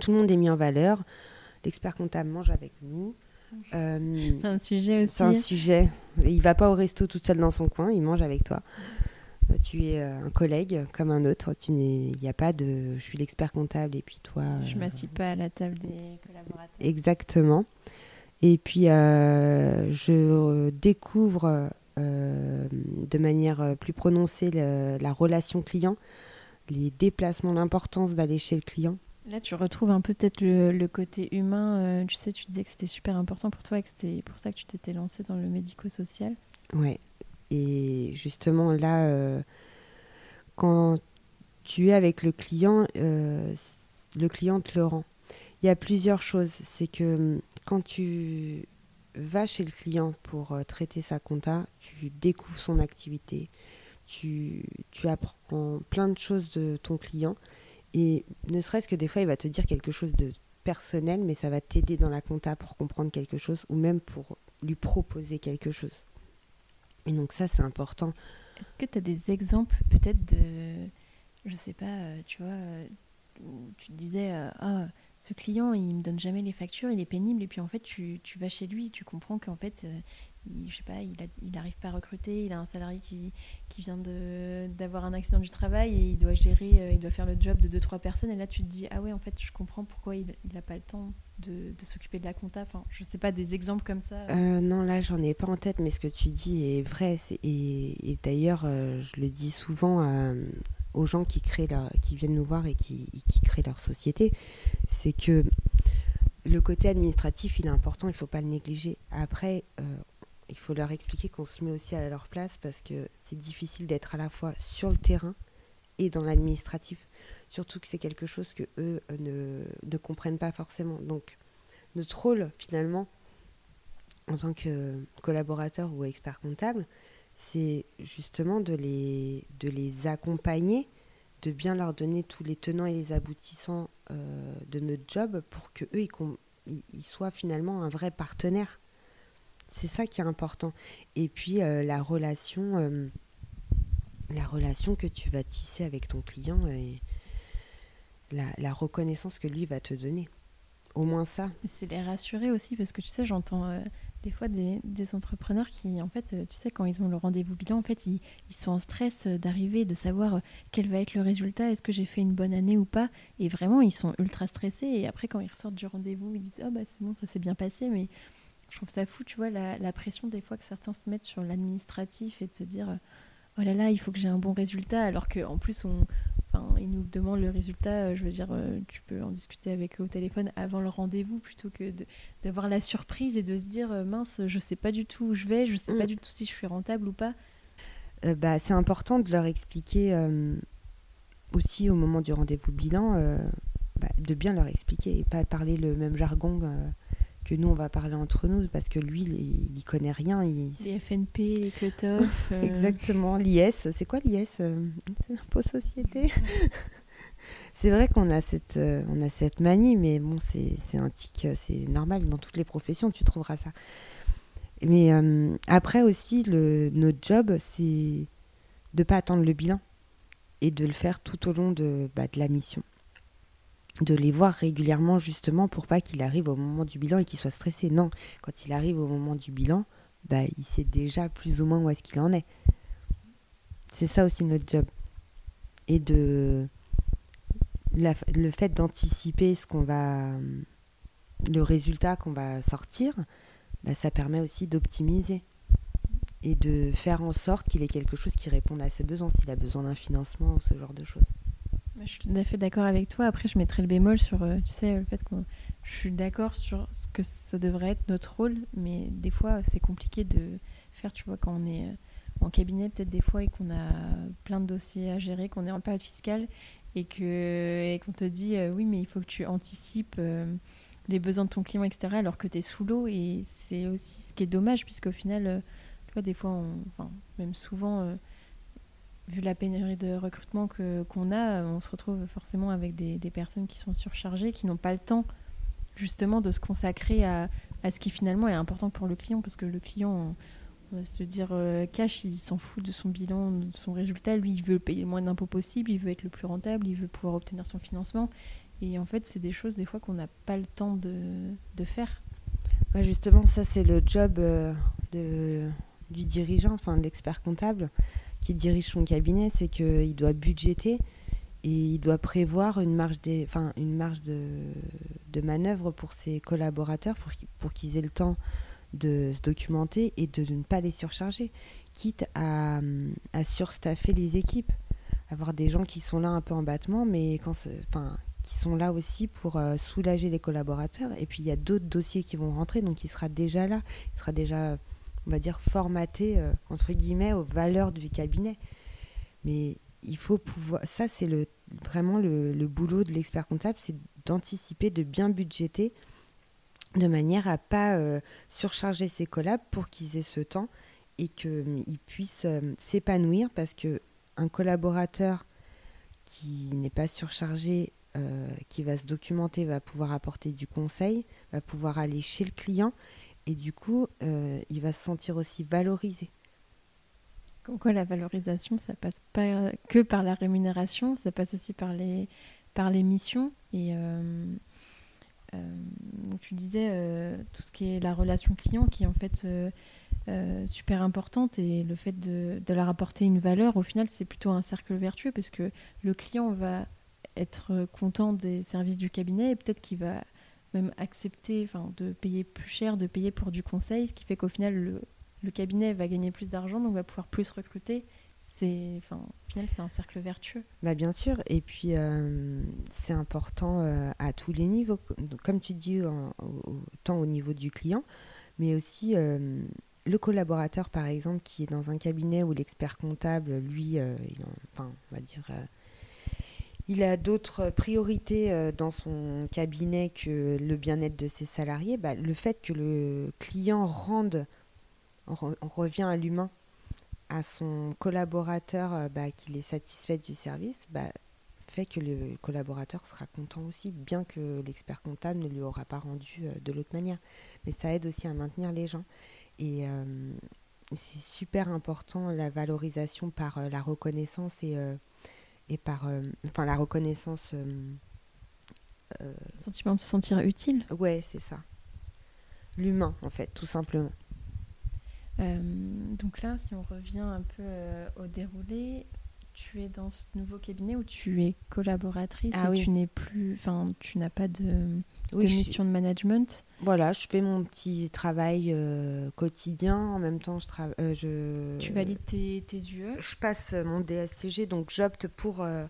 tout le monde est mis en valeur. L'expert comptable mange avec nous. Euh, c'est un sujet aussi. C'est un sujet. Il va pas au resto tout seul dans son coin, il mange avec toi. Euh, tu es un collègue comme un autre. Tu n'es, il n'y a pas de, je suis l'expert comptable et puis toi. Je m'assieds pas à la table des collaborateurs. Exactement. Et puis je découvre de manière plus prononcée la relation client, les déplacements, l'importance d'aller chez le client. Là, tu retrouves un peu peut-être le, côté humain. Euh, tu sais, tu disais que c'était super important pour toi et que c'était pour ça que tu t'étais lancé dans le médico-social. Ouais. Et justement, là, euh, quand tu es avec le client, euh, le client te le rend. Il y a plusieurs choses. C'est que hum, quand tu vas chez le client pour traiter sa compta, tu découvres son activité, tu, tu apprends plein de choses de ton client et ne serait-ce que des fois, il va te dire quelque chose de personnel, mais ça va t'aider dans la compta pour comprendre quelque chose ou même pour lui proposer quelque chose. Et donc ça, c'est important. Est-ce que tu as des exemples peut-être de, je sais pas, euh, tu vois, euh, où tu disais, ah, ce client, il me donne jamais les factures, il est pénible, et puis en fait, tu, tu vas chez lui, tu comprends qu'en fait, il, je sais pas, il n'arrive pas à recruter, il a un salarié qui, qui vient d'avoir un accident du travail et il doit gérer, euh, il doit faire le job de 2-3 personnes. Et là, tu te dis, ah ouais, en fait, je comprends pourquoi il n'a pas le temps de, s'occuper de la compta. Enfin, je sais pas, des exemples comme ça. Euh, non, là, j'en ai pas en tête, mais ce que tu dis est vrai. et, d'ailleurs, euh, je le dis souvent aux gens qui, créent leur, qui viennent nous voir et qui, qui créent leur société, c'est que le côté administratif, il est important, il ne faut pas le négliger. Après, il faut leur expliquer qu'on se met aussi à leur place parce que c'est difficile d'être à la fois sur le terrain et dans l'administratif. Surtout que c'est quelque chose que eux euh, ne, comprennent pas forcément. Donc notre rôle finalement en tant que collaborateur ou expert comptable, c'est justement de les, accompagner, de bien leur donner tous les tenants et les aboutissants euh, de notre job pour que eux ils soient finalement un vrai partenaire c'est ça qui est important. Et puis euh, la relation, euh, la relation que tu vas tisser avec ton client et la, reconnaissance que lui va te donner. Au moins ça. C'est les rassurer aussi parce que tu sais, j'entends euh, des fois des, entrepreneurs qui, en fait, tu sais, quand ils ont le rendez-vous bilan, en fait, ils, sont en stress d'arriver, de savoir quel va être le résultat, est-ce que j'ai fait une bonne année ou pas. Et vraiment, ils sont ultra stressés. Et après, quand ils ressortent du rendez-vous, ils disent Oh, bah c'est bon, ça s'est bien passé. Mais je trouve ça fou, tu vois, la, pression des fois que certains se mettent sur l'administratif et de se dire oh là là, il faut que j'ai un bon résultat, alors qu'en plus, on, ils nous demandent le résultat, euh, je veux dire, euh, tu peux en discuter avec eux au téléphone avant le rendez-vous plutôt que d'avoir la surprise et de se dire euh, mince, je sais pas du tout où je vais, je sais pas mm. du tout si je suis rentable ou pas. bah, c'est important de leur expliquer aussi au moment du rendez-vous bilan, bah, de bien leur expliquer et pas parler le même jargon que nous on va parler entre nous parce que lui il, n'y connaît rien. Il... Les FNP, les cut euh. Exactement, l'IS, c'est quoi l'IS euh, C'est l'impôt société? c'est vrai qu'on a cette euh, on a cette manie, mais bon c'est un tic, c'est normal dans toutes les professions tu trouveras ça. Mais après aussi le notre job c'est de pas attendre le bilan et de le faire tout au long de, bah, de la mission de les voir régulièrement justement pour pas qu'il arrive au moment du bilan et qu'il soit stressé. Non, quand il arrive au moment du bilan, bah, il sait déjà plus ou moins où est-ce qu'il en est. C'est ça aussi notre job. Et de le fait d'anticiper ce qu'on va le résultat qu'on va sortir, bah, ça permet aussi d'optimiser et de faire en sorte qu'il ait quelque chose qui réponde à ses besoins, s'il a besoin d'un financement ou ce genre de choses. Je suis tout à fait d'accord avec toi. Après, je mettrai le bémol sur, euh, tu sais, le fait que je suis d'accord sur ce que ce devrait être notre rôle, mais des fois, c'est compliqué de faire, tu vois, quand on est euh, en cabinet, peut-être des fois, et qu'on a plein de dossiers à gérer, qu'on est en période fiscale, et qu'on te dit, euh, oui, mais il faut que tu anticipes les besoins de ton client, etc., alors que tu es sous l'eau, et c'est aussi ce qui est dommage, puisqu'au final, tu vois, des fois, on, même souvent vu la pénurie de recrutement que, qu'on a, on se retrouve forcément avec des, des personnes qui sont surchargées, qui n'ont pas le temps justement de se consacrer à, à, ce qui finalement est important pour le client, parce que le client, on, va se dire euh, cash, il s'en fout de son bilan, de son résultat, lui il veut payer le moins d'impôts possible, il veut être le plus rentable, il veut pouvoir obtenir son financement, et en fait c'est des choses des fois qu'on n'a pas le temps de, de faire. justement, ça c'est le job euh, de, du dirigeant, enfin de l'expert comptable qui dirige son cabinet, c'est qu'il doit budgéter et il doit prévoir une marge, des, enfin, une marge de, de manœuvre pour ses collaborateurs pour, pour qu'ils aient le temps de se documenter et de, ne pas les surcharger, quitte à, à surstaffer les équipes, avoir des gens qui sont là un peu en battement, mais qui sont là aussi pour euh, soulager les collaborateurs. Et puis il y a d'autres dossiers qui vont rentrer, donc il sera déjà là, il sera déjà on va dire, formaté, euh, entre guillemets, aux valeurs du cabinet. Mais il faut pouvoir. Ça, c'est le, vraiment le, boulot de l'expert comptable, c'est d'anticiper, de bien budgéter, de manière à pas euh, surcharger ses collabs pour qu'ils aient ce temps et qu'ils puissent euh, s'épanouir parce que un collaborateur qui n'est pas surchargé, qui va se documenter, va pouvoir apporter du conseil, va pouvoir aller chez le client et du coup, euh, il va se sentir aussi valorisé. Comme quoi, la valorisation, ça passe pas que par la rémunération, ça passe aussi par les, par les missions. Et euh, euh, tu disais tout ce qui est la relation client, qui est en fait super importante, et le fait de, de leur apporter une valeur, au final, c'est plutôt un cercle vertueux, parce que le client va être content des services du cabinet, et peut-être qu'il va même accepter de payer plus cher, de payer pour du conseil, ce qui fait qu'au final, le, cabinet va gagner plus d'argent, donc va pouvoir plus recruter. C'est, au final, c'est un cercle vertueux. Bah bien sûr, et puis euh, c'est important euh, à tous les niveaux, comme tu dis, tant au niveau du client, mais aussi euh, le collaborateur, par exemple, qui est dans un cabinet où l'expert comptable, lui, enfin, on va dire il a d'autres priorités euh, dans son cabinet que le bien-être de ses salariés, bah, le fait que le client rende, on, revient à l'humain, à son collaborateur, euh, bah, qu'il est satisfait du service, bah, fait que le collaborateur sera content aussi, bien que l'expert comptable ne lui aura pas rendu euh, de l'autre manière. Mais ça aide aussi à maintenir les gens. Et c'est super important la valorisation par la reconnaissance et et par euh, enfin la reconnaissance. Euh, euh, sentiment de se sentir utile. Ouais, c'est ça. L'humain, en fait, tout simplement. donc là, si on revient un peu au déroulé, tu es dans ce nouveau cabinet où tu es collaboratrice ah et tu n'es plus, enfin, tu n'as pas de, mission de management. Voilà, je fais mon petit travail euh, quotidien. En même temps, je travaille. Euh, je... Tu valides tes, tes UE Je passe mon DSCG, donc j'opte pour euh,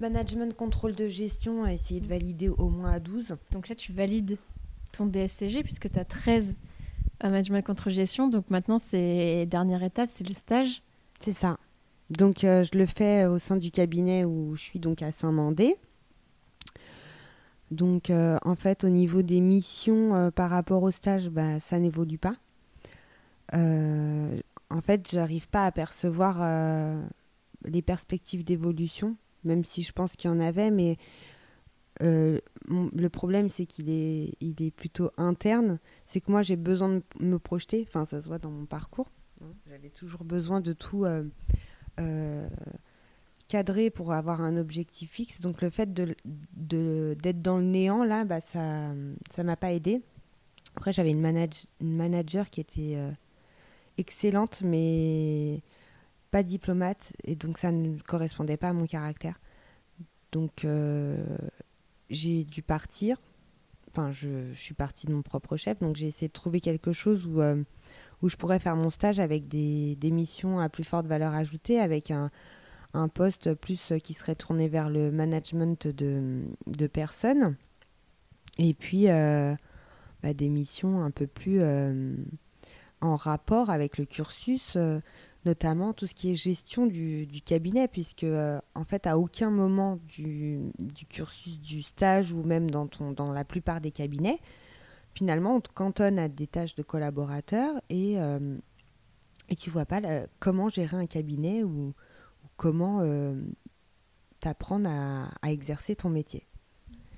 management, contrôle de gestion, à essayer de valider au moins à 12. Donc là, tu valides ton DSCG puisque tu as 13 management, contrôle, gestion. Donc maintenant, c'est dernière étape, c'est le stage. C'est ça. Donc je le fais au sein du cabinet où je suis donc à Saint-Mandé. Donc, euh, en fait, au niveau des missions euh, par rapport au stage, bah, ça n'évolue pas. Euh, en fait, j'arrive pas à percevoir les perspectives d'évolution, même si je pense qu'il y en avait, mais le problème, c'est qu'il est, il est plutôt interne. C'est que moi, j'ai besoin de me projeter. Enfin, ça se voit dans mon parcours. J'avais toujours besoin de tout cadré pour avoir un objectif fixe. Donc le fait d'être de, d'être dans le néant, là, bah, ça ne m'a pas aidé. Après, j'avais une, manage, une manager qui était euh, excellente, mais pas diplomate, et donc ça ne correspondait pas à mon caractère. Donc euh, j'ai dû partir. enfin, je, suis partie de mon propre chef, donc j'ai essayé de trouver quelque chose où, où je pourrais faire mon stage avec des, des, missions à plus forte valeur ajoutée, avec un, un poste plus qui serait tourné vers le management de, personnes, et puis bah, des missions un peu plus en rapport avec le cursus notamment tout ce qui est gestion du, cabinet, puisque euh, en fait à aucun moment du, cursus du stage ou même dans, ton, dans la plupart des cabinets, finalement on te cantonne à des tâches de collaborateur et, euh, et tu vois pas comment gérer un cabinet ou, comment euh, t'apprendre à, exercer ton métier.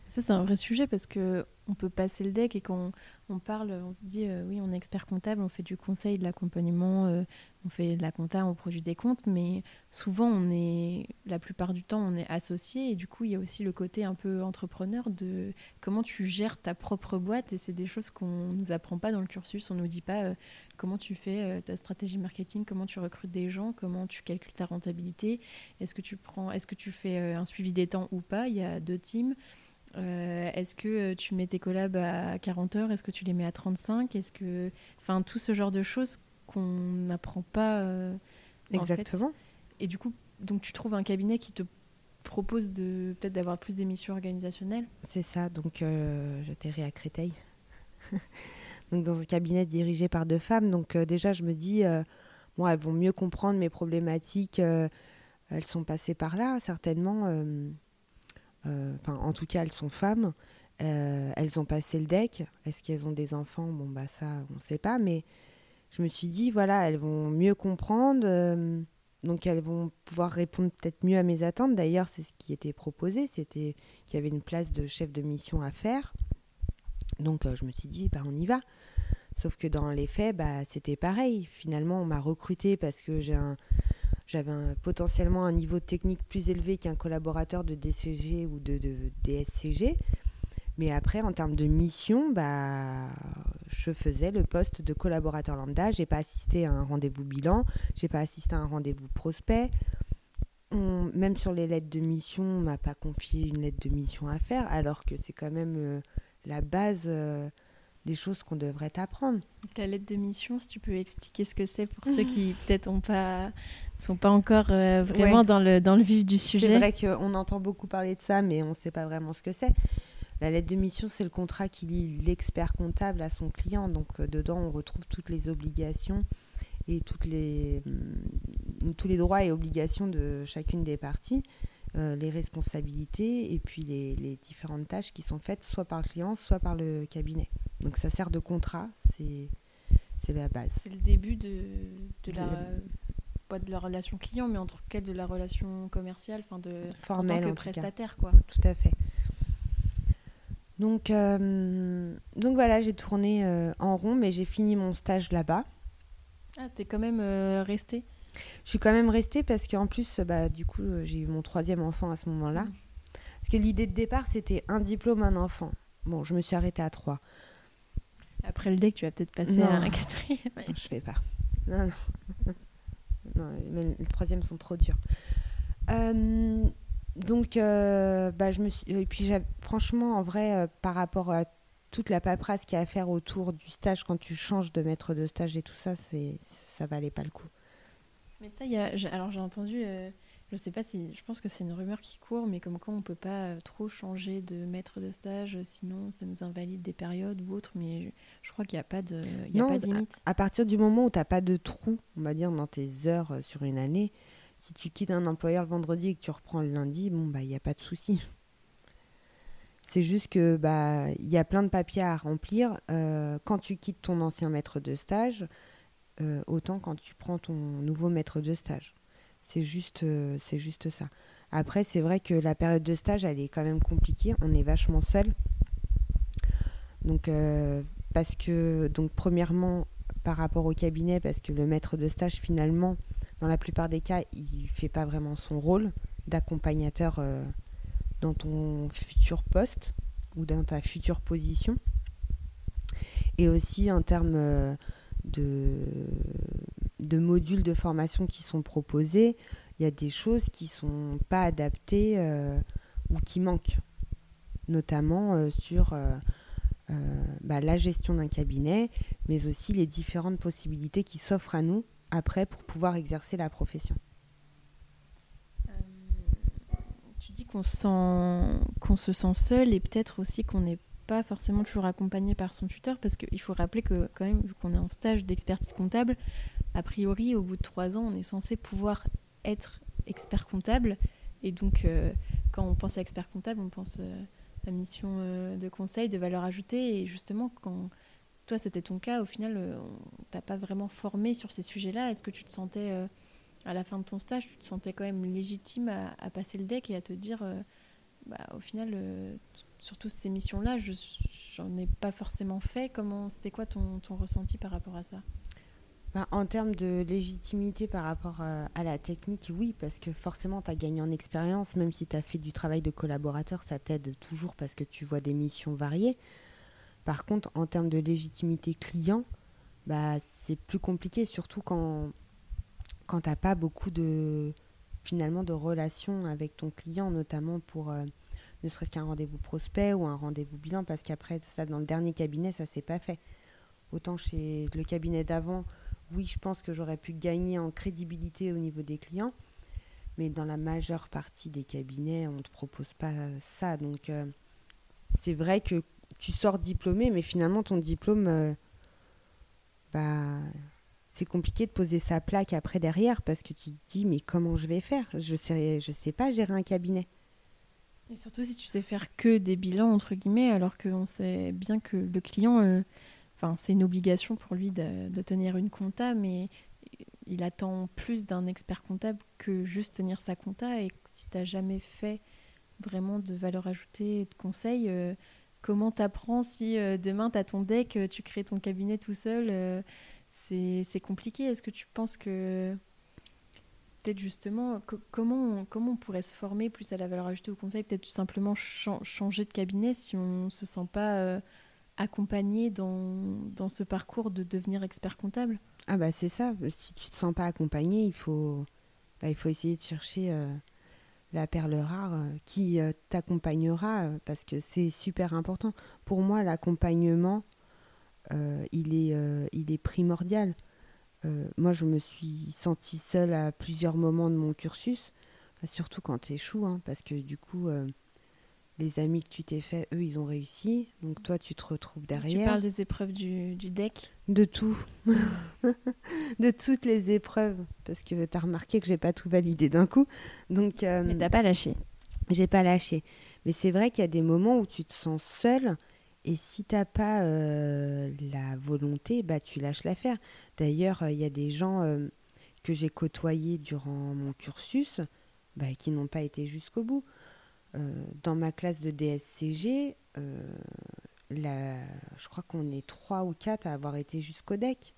Ça c'est un vrai sujet parce que on peut passer le deck et quand on, parle, on dit euh, oui, on est expert comptable, on fait du conseil, de l'accompagnement, euh, on fait de la compta, on produit des comptes, mais souvent on est, la plupart du temps, on est associé et du coup il y a aussi le côté un peu entrepreneur de comment tu gères ta propre boîte et c'est des choses qu'on nous apprend pas dans le cursus, on nous dit pas comment tu fais ta stratégie marketing, comment tu recrutes des gens, comment tu calcules ta rentabilité, est-ce que tu prends, est-ce que tu fais un suivi des temps ou pas, il y a deux teams. Euh, est-ce que tu mets tes collabs à 40 heures? Est-ce que tu les mets à 35 Est-ce que, enfin, tout ce genre de choses qu'on n'apprend pas. Euh, Exactement. Et du coup, donc tu trouves un cabinet qui te propose de peut-être d'avoir plus d'émissions organisationnelles? C'est ça. Donc euh, j'atterris à Créteil. Donc dans un cabinet dirigé par deux femmes. Donc déjà, je me dis, bon, elles vont mieux comprendre mes problématiques. elles sont passées par là, certainement euh, en tout cas, elles sont femmes. Euh, elles ont passé le deck. Est-ce qu'elles ont des enfants? Bon, bah ça, on ne sait pas. Mais je me suis dit, voilà, elles vont mieux comprendre. Euh, donc elles vont pouvoir répondre peut-être mieux à mes attentes. D'ailleurs, c'est ce qui était proposé. C'était qu'il y avait une place de chef de mission à faire. Donc je me suis dit, bah, on y va. Sauf que dans les faits, bah, c'était pareil. Finalement, on m'a recruté parce que j'ai un, j'avais potentiellement un niveau technique plus élevé qu'un collaborateur de DCG ou de, DSCG. Mais après, en termes de mission, bah, je faisais le poste de collaborateur lambda. J'ai pas assisté à un rendez-vous bilan, j'ai pas assisté à un rendez-vous prospect. même sur les lettres de mission, on m'a pas confié une lettre de mission à faire, alors que c'est quand même euh, la base euh, des choses qu'on devrait apprendre. La lettre de mission, si tu peux expliquer ce que c'est pour ceux qui peut-être ont pas sont pas encore euh, vraiment dans, le, dans le vif du sujet. C'est vrai qu'on entend beaucoup parler de ça, mais on ne sait pas vraiment ce que c'est. La lettre de mission, c'est le contrat qui lie l'expert comptable à son client. Donc euh, dedans, on retrouve toutes les obligations et toutes les, mm, tous les droits et obligations de chacune des parties, euh, les responsabilités et puis les, les, différentes tâches qui sont faites soit par le client, soit par le cabinet. Donc ça sert de contrat, c'est la base. C'est le début de, de la pas de la relation client, mais en tout cas de la relation commerciale, enfin de Formelle, en tant que prestataire, quoi. Tout à fait. Donc, euh, donc voilà, j'ai tourné euh, en rond, mais j'ai fini mon stage là-bas. Ah, t'es quand même euh, restée Je suis quand même restée parce qu'en plus, bah, du coup, j'ai eu mon troisième enfant à ce moment-là. Mmh. Parce que l'idée de départ, c'était un diplôme, un enfant. Bon, je me suis arrêtée à trois. Après le DEC, tu vas peut-être passer à un quatrième. Non, je ne vais pas. Non, non. Non, les, troisièmes sont trop durs. Euh, donc, euh, bah, je me suis. Et puis, franchement, en vrai, euh, par rapport à toute la paperasse qu'il y a à faire autour du stage, quand tu changes de maître de stage et tout ça, c'est ça valait pas le coup. Mais ça, y a, alors j'ai entendu je sais pas si, je pense que c'est une rumeur qui court, mais comme quoi on peut pas euh, trop changer de maître de stage, sinon ça nous invalide des périodes ou autres, mais je crois qu'il n'y a pas de, y a pas de limite. À, partir du moment où tu n'as pas de trou, on va dire, dans tes heures euh, sur une année, si tu quittes un employeur le vendredi et que tu reprends le lundi, bon, bah, il n'y a pas de souci. C'est juste que bah il y a plein de papiers à remplir euh, quand tu quittes ton ancien maître de stage, autant quand tu prends ton nouveau maître de stage. C'est juste, euh, juste ça. Après, c'est vrai que la période de stage, elle est quand même compliquée. On est vachement seul. Donc, euh, parce que, donc, premièrement, par rapport au cabinet, parce que le maître de stage, finalement, dans la plupart des cas, il fait pas vraiment son rôle d'accompagnateur euh, dans ton futur poste ou dans ta future position. Et aussi en termes de, de modules de formation qui sont proposés, il y a des choses qui ne sont pas adaptées euh, ou qui manquent, notamment euh, sur euh, bah, la gestion d'un cabinet, mais aussi les différentes possibilités qui s'offrent à nous après pour pouvoir exercer la profession. tu dis qu'on se sent seul et peut-être aussi qu'on n'est pas forcément toujours accompagné par son tuteur parce qu'il faut rappeler que quand même vu qu'on est en stage d'expertise comptable, a priori au bout de trois ans on est censé pouvoir être expert comptable. Et donc euh, quand on pense à expert comptable on pense euh, à mission euh, de conseil, de valeur ajoutée. Et justement quand toi c'était ton cas au final on t'a pas vraiment formé sur ces sujets-là, est-ce que tu te sentais à la fin de ton stage tu te sentais quand même légitime à, passer le deck et à te dire bah, au final, sur toutes ces missions-là, je n'en ai pas forcément fait. Comment, c'était quoi ton, ressenti par rapport à ça? Bah, En termes de légitimité par rapport euh, à, la technique, oui, parce que forcément, tu as gagné en expérience, même si tu as fait du travail de collaborateur, ça t'aide toujours parce que tu vois des missions variées. Par contre, en termes de légitimité client, bah, c'est plus compliqué, surtout quand, quand tu n'as pas beaucoup de finalement de relations avec ton client, notamment pour euh, ne serait-ce qu'un rendez-vous prospect ou un rendez-vous bilan, parce qu'après, ça, dans le dernier cabinet, ça s'est pas fait. Autant chez le cabinet d'avant, oui, je pense que j'aurais pu gagner en crédibilité au niveau des clients, mais dans la majeure partie des cabinets, on ne te propose pas ça. Donc, euh, c'est vrai que tu sors diplômé, mais finalement, ton diplôme, euh, bah, c'est compliqué de poser sa plaque après derrière parce que tu te dis mais comment je vais faire? Je sais je sais pas gérer un cabinet. Et surtout si tu sais faire que des bilans entre guillemets alors qu'on sait bien que le client euh, c'est une obligation pour lui de, tenir une compta mais il attend plus d'un expert comptable que juste tenir sa compta et si tu n'as jamais fait vraiment de valeur ajoutée et de conseils euh, comment t'apprends si euh, demain tu as ton deck tu crées ton cabinet tout seul c'est compliqué. Est-ce que tu penses que peut-être justement comment on, comment on pourrait se former plus à la valeur ajoutée au conseil? Peut-être simplement changer de cabinet si on ne se sent pas euh, accompagné dans, dans, ce parcours de devenir expert comptable Ah bah c'est ça. Si tu te sens pas accompagné, il faut bah, il faut essayer de chercher euh, la perle rare euh, qui t'accompagnera parce que c'est super important. Pour moi, l'accompagnement euh, il, est, euh, il est primordial. Euh, moi, je me suis sentie seule à plusieurs moments de mon cursus, surtout quand tu échoues, hein, parce que du coup, les amis que tu t'es fait, eux, ils ont réussi. Donc toi, tu te retrouves derrière. Tu parles des épreuves du, du deck De tout. de toutes les épreuves. Parce que tu as remarqué que j'ai pas tout validé d'un coup. Donc, Mais t'as pas lâché. J'ai pas lâché. Mais c'est vrai qu'il y a des moments où tu te sens seule et si tu n'as pas euh, la volonté, bah, tu lâches l'affaire. D'ailleurs, il y a des gens euh, que j'ai côtoyés durant mon cursus bah, qui n'ont pas été jusqu'au bout. Euh, dans ma classe de DSCG, je crois qu'on est trois ou quatre à avoir été jusqu'au DEC.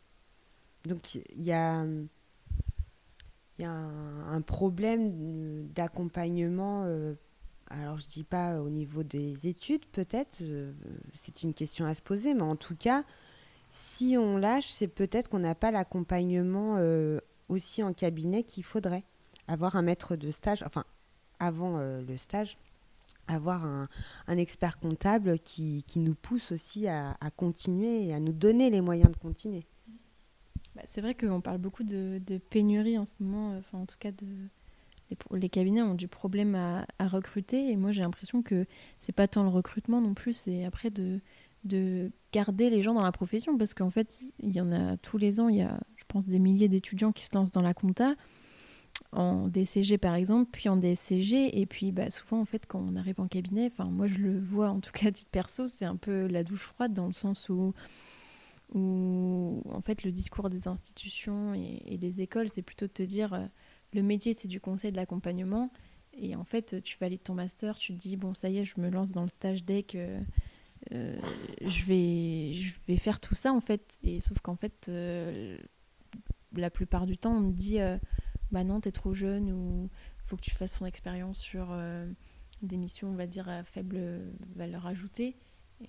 Donc il y a, un, problème d'accompagnement alors je dis pas au niveau des études peut-être, euh, c'est une question à se poser, mais en tout cas, si on lâche, c'est peut-être qu'on n'a pas l'accompagnement euh, aussi en cabinet qu'il faudrait. Avoir un maître de stage, enfin avant euh, le stage, avoir un, expert comptable qui, nous pousse aussi à, continuer et à nous donner les moyens de continuer. Bah, c'est vrai qu'on parle beaucoup de, pénurie en ce moment, enfin en tout cas les, cabinets ont du problème à, recruter et moi j'ai l'impression que c'est pas tant le recrutement non plus, c'est après de, de garder les gens dans la profession parce qu'en fait il y en a tous les ans, il y a je pense des milliers d'étudiants qui se lancent dans la compta en DCG par exemple, puis en DSCG et puis bah, souvent en fait quand on arrive en cabinet, enfin moi je le vois en tout cas à titre perso, c'est un peu la douche froide dans le sens où où en fait le discours des institutions et, des écoles c'est plutôt de te dire euh, le métier, c'est du conseil, de l'accompagnement. Et en fait, tu valides ton master, tu te dis, bon, ça y est, je me lance dans le stage deck, euh, euh, je, vais, je vais faire tout ça, en fait. Et sauf qu'en fait, euh, la plupart du temps, on me dit, bah non, t'es trop jeune, ou faut que tu fasses ton expérience sur des missions, on va dire, à faible valeur ajoutée.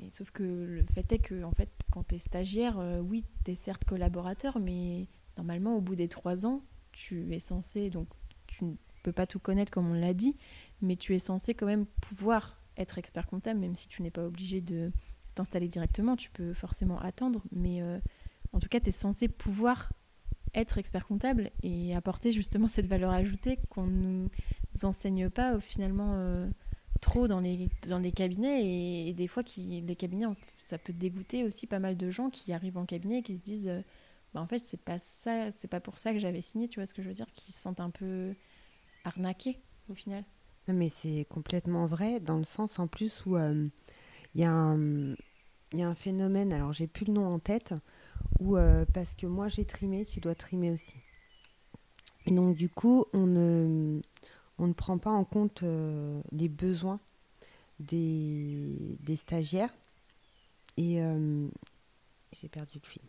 Sauf que le fait est que, en fait, quand tu es stagiaire, oui, tu es certes collaborateur, mais normalement, au bout des trois ans, tu es censé, donc tu ne peux pas tout connaître comme on l'a dit, mais tu es censé quand même pouvoir être expert comptable, même si tu n'es pas obligé de t'installer directement, tu peux forcément attendre, mais en tout cas, tu es censé pouvoir être expert comptable et apporter justement cette valeur ajoutée qu'on ne nous enseigne pas finalement trop dans les, dans les cabinets. Et, des fois les cabinets ça peut dégoûter aussi pas mal de gens qui arrivent en cabinet et qui se disent euh, bah en fait c'est pas ça c'est pas pour ça que j'avais signé tu vois ce que je veux dire qui se sentent un peu arnaqués au final. Non mais c'est complètement vrai dans le sens en plus où euh, il y un il y a un phénomène alors j'ai plus le nom en tête où euh, parce que moi j'ai trimé tu dois trimer aussi et donc du coup on ne on ne prend pas en compte euh, les besoins des, stagiaires. Et euh, j'ai perdu le fil.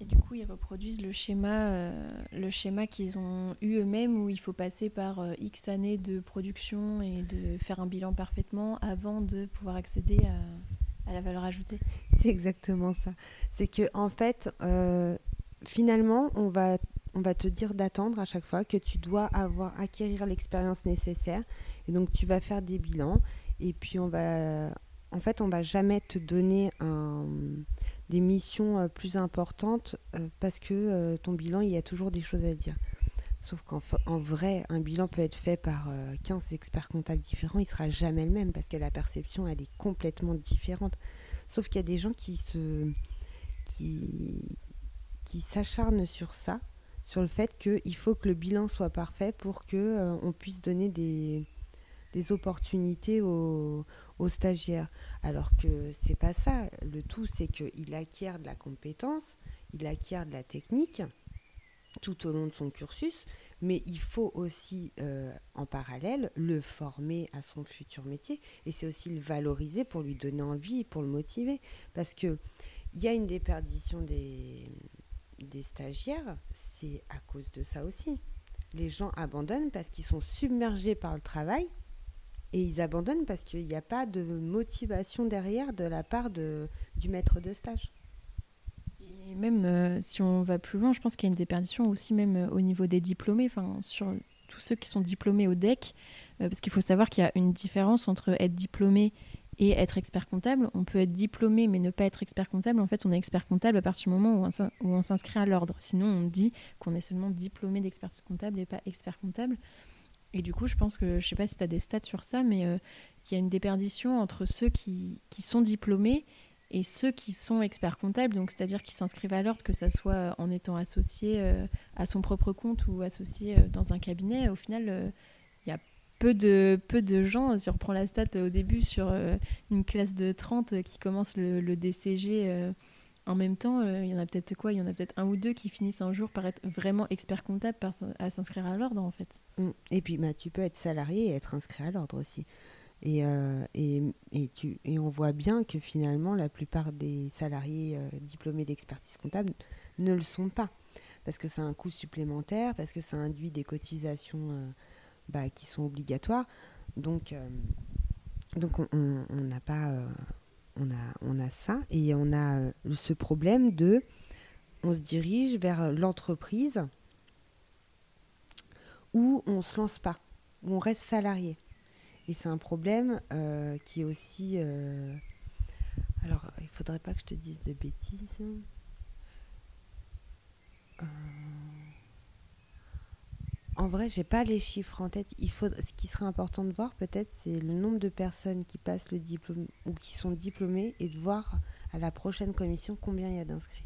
Et du coup, ils reproduisent le schéma, le schéma qu'ils ont eu eux-mêmes, où il faut passer par X années de production et de faire un bilan parfaitement avant de pouvoir accéder à, à la valeur ajoutée. C'est exactement ça. C'est que en fait, finalement, on va on va te dire d'attendre à chaque fois que tu dois avoir acquérir l'expérience nécessaire et donc tu vas faire des bilans et puis on va en fait on va jamais te donner des missions euh, plus importantes euh, parce que euh, ton bilan il y a toujours des choses à dire sauf qu'en vrai un bilan peut être fait par 15 experts comptables différents il sera jamais le même parce que la perception elle est complètement différente sauf qu'il y a des gens qui se qui qui s'acharnent sur ça sur le fait qu'il faut que le bilan soit parfait pour que euh, on puisse donner des, des opportunités aux, aux, stagiaires. Alors que c'est pas ça. Le tout, c'est qu'il acquiert de la compétence, il acquiert de la technique tout au long de son cursus, mais il faut aussi, euh, en parallèle, le former à son futur métier, et c'est aussi le valoriser pour lui donner envie, pour le motiver, parce que il y a une déperdition des, des stagiaires, c'est à cause de ça aussi. Les gens abandonnent parce qu'ils sont submergés par le travail et ils abandonnent parce qu'il n'y a pas de motivation derrière de la part de, du maître de stage. Même euh, si on va plus loin, je pense qu'il y a une déperdition aussi même euh, au niveau des diplômés, enfin sur tous ceux qui sont diplômés au DEC, euh, parce qu'il faut savoir qu'il y a une différence entre être diplômé et être expert comptable. On peut être diplômé mais ne pas être expert comptable. En fait, on est expert comptable à partir du moment où on, s'inscrit à l'ordre. Sinon, on dit qu'on est seulement diplômé d'expertise comptable et pas expert comptable. Et du coup, je pense que, je sais pas si tu as des stats sur ça, mais qu'il y a une déperdition entre ceux qui, sont diplômés et ceux qui sont experts comptables, donc c'est-à-dire qui s'inscrivent à l'ordre, que ce soit en étant associé euh, à son propre compte ou associé euh, dans un cabinet. Au final, il y a peu de, peu de gens, si on reprend la stat au début sur euh, une classe de 30 qui commence le, DCG euh, en même temps, euh, il y en a peut-être quoi? Il y en a peut-être un ou deux qui finissent un jour par être vraiment expert comptable, à s'inscrire à l'ordre en fait. Mm. Et puis bah, tu peux être salarié et être inscrit à l'ordre aussi. Et, et, et, tu, et on voit bien que finalement la plupart des salariés diplômés d'expertise comptable ne le sont pas. Parce que c'est un coût supplémentaire, parce que ça induit des cotisations bah, qui sont obligatoires. Donc, euh, donc on n'a pas, euh, on, a, on a ça et on a euh, ce problème de, on se dirige vers l'entreprise où on se lance pas, où on reste salarié. Et c'est un problème qui est aussi. alors, il faudrait pas que je te dise de bêtises. En vrai, j'ai pas les chiffres en tête. Il ce qui serait important de voir peut-être, c'est le nombre de personnes qui passent le diplôme ou qui sont diplômées et de voir à la prochaine commission combien il y a d'inscrits.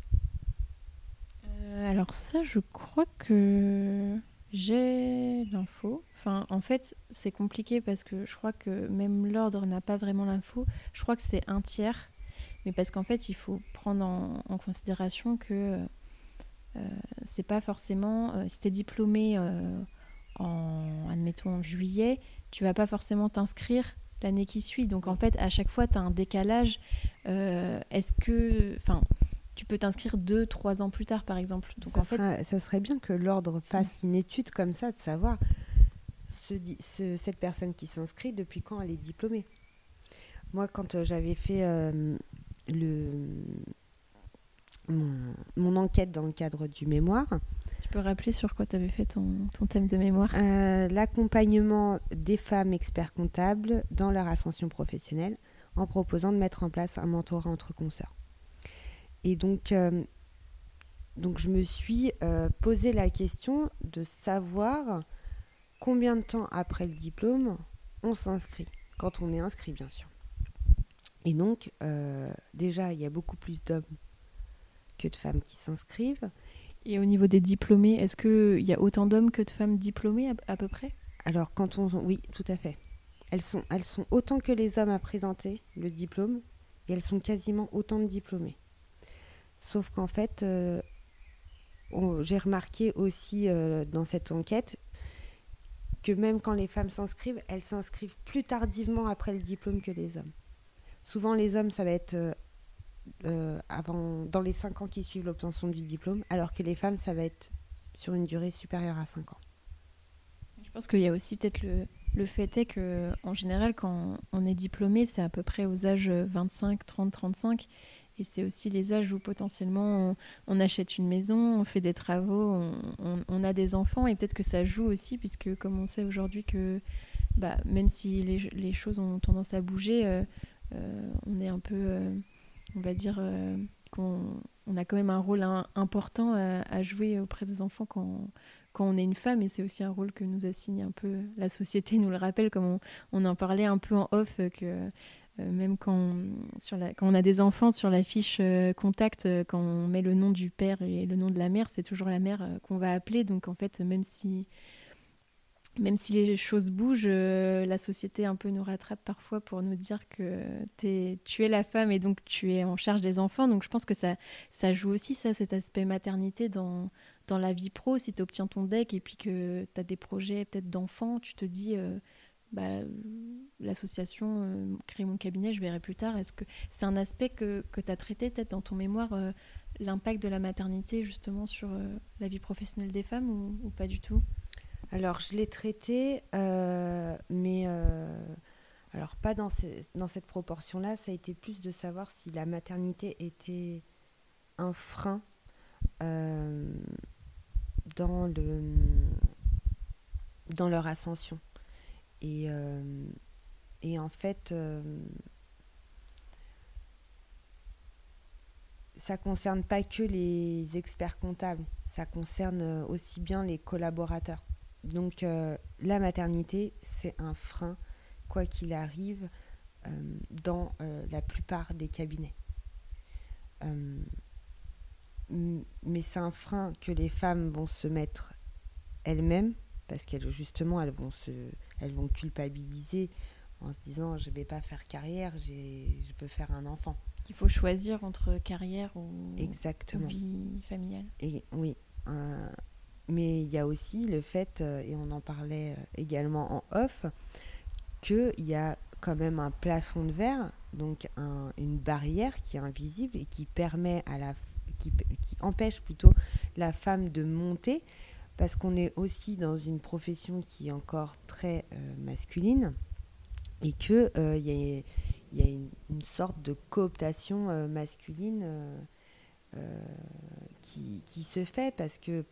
Euh, alors ça, je crois que j'ai l'info. Enfin, en fait, c'est compliqué parce que je crois que même l'ordre n'a pas vraiment l'info. Je crois que c'est un tiers, mais parce qu'en fait, il faut prendre en considération que euh, c'est pas forcément, euh, si tu es diplômé euh, en, admettons, en juillet, tu vas pas forcément t'inscrire l'année qui suit. Donc en fait, à chaque fois, tu as un décalage. Est-ce que. Enfin, tu peux t'inscrire deux, trois ans plus tard, par exemple. Donc ça, en fait... ça serait bien que l'ordre fasse une étude comme ça, de savoir ce, cette personne qui s'inscrit, depuis quand elle est diplômée. Moi, quand j'avais fait le, mon, enquête dans le cadre du mémoire. Tu peux rappeler sur quoi tu avais fait ton, ton, thème de mémoire? Euh, L'accompagnement des femmes experts comptables dans leur ascension professionnelle. en proposant de mettre en place un mentorat entre consoeurs. Et donc, euh, donc je me suis euh, posé la question de savoir combien de temps après le diplôme on s'inscrit, quand on est inscrit bien sûr. Et donc, euh, déjà, il y a beaucoup plus d'hommes que de femmes qui s'inscrivent. Et au niveau des diplômés, est-ce qu'il y a autant d'hommes que de femmes diplômés à, peu près? Alors, quand on. Oui, tout à fait. Elles sont, elles sont autant que les hommes à présenter le diplôme, et elles sont quasiment autant de diplômés. Sauf qu'en fait, euh, j'ai remarqué aussi euh, dans cette enquête que même quand les femmes s'inscrivent, elles s'inscrivent plus tardivement après le diplôme que les hommes. Souvent, les hommes, ça va être euh, avant, dans les 5 ans qui suivent l'obtention du diplôme, alors que les femmes, ça va être sur une durée supérieure à 5 ans. Je pense qu'il y a aussi peut-être le, le fait est que en général, quand on est diplômé, c'est à peu près aux âges 25, 30, 35. Et c'est aussi les âges où potentiellement on, achète une maison, on fait des travaux, on, a des enfants. Et peut-être que ça joue aussi, puisque comme on sait aujourd'hui que bah, même si les, choses ont tendance à bouger, euh, euh, on est un peu, euh, on va dire, qu'on on a quand même un rôle important à, jouer auprès des enfants quand, quand on est une femme, et c'est aussi un rôle que nous assigne un peu la société, nous le rappelle, comme on, on en parlait un peu en off, que même quand, la, quand on a des enfants sur la fiche euh, contact, euh, quand on met le nom du père et le nom de la mère, c'est toujours la mère qu'on va appeler. Donc en fait, même si, même si les choses bougent, la société un peu nous rattrape parfois pour nous dire que tu es la femme et donc tu es en charge des enfants. Donc je pense que ça, ça joue aussi ça, cet aspect maternité dans, dans la vie pro. Si tu obtiens ton deck et puis que tu as des projets peut-être d'enfants, tu te dis bah, l'association euh, Créer mon cabinet, je verrai plus tard. Est-ce que c'est un aspect que, que tu as traité peut-être dans ton mémoire, euh, l'impact de la maternité justement sur euh, la vie professionnelle des femmes ou, pas du tout? Alors je l'ai traité, mais alors pas dans, dans cette proportion-là. Ça a été plus de savoir si la maternité était un frein dans, le, dans leur ascension. Et, euh, et en fait, euh, ça concerne pas que les experts comptables, ça concerne aussi bien les collaborateurs. Donc euh, la maternité, c'est un frein, quoi qu'il arrive, dans la plupart des cabinets. mais c'est un frein que les femmes vont se mettre elles-mêmes, parce qu'elles justement, elles vont se elles vont culpabiliser en se disant je vais pas faire carrière, je veux faire un enfant. Qu'il faut choisir entre carrière ou, Exactement. vie familiale. Et, oui. Euh, mais il y a aussi le fait, euh, et on en parlait euh, également en off, qu'il y a quand même un plafond de verre, donc une barrière qui est invisible et qui permet à la qui, qui empêche plutôt la femme de monter parce qu'on est aussi dans une profession qui est encore très euh, masculine et qu'il euh, y, a, une, sorte de cooptation euh, masculine qui, se fait parce que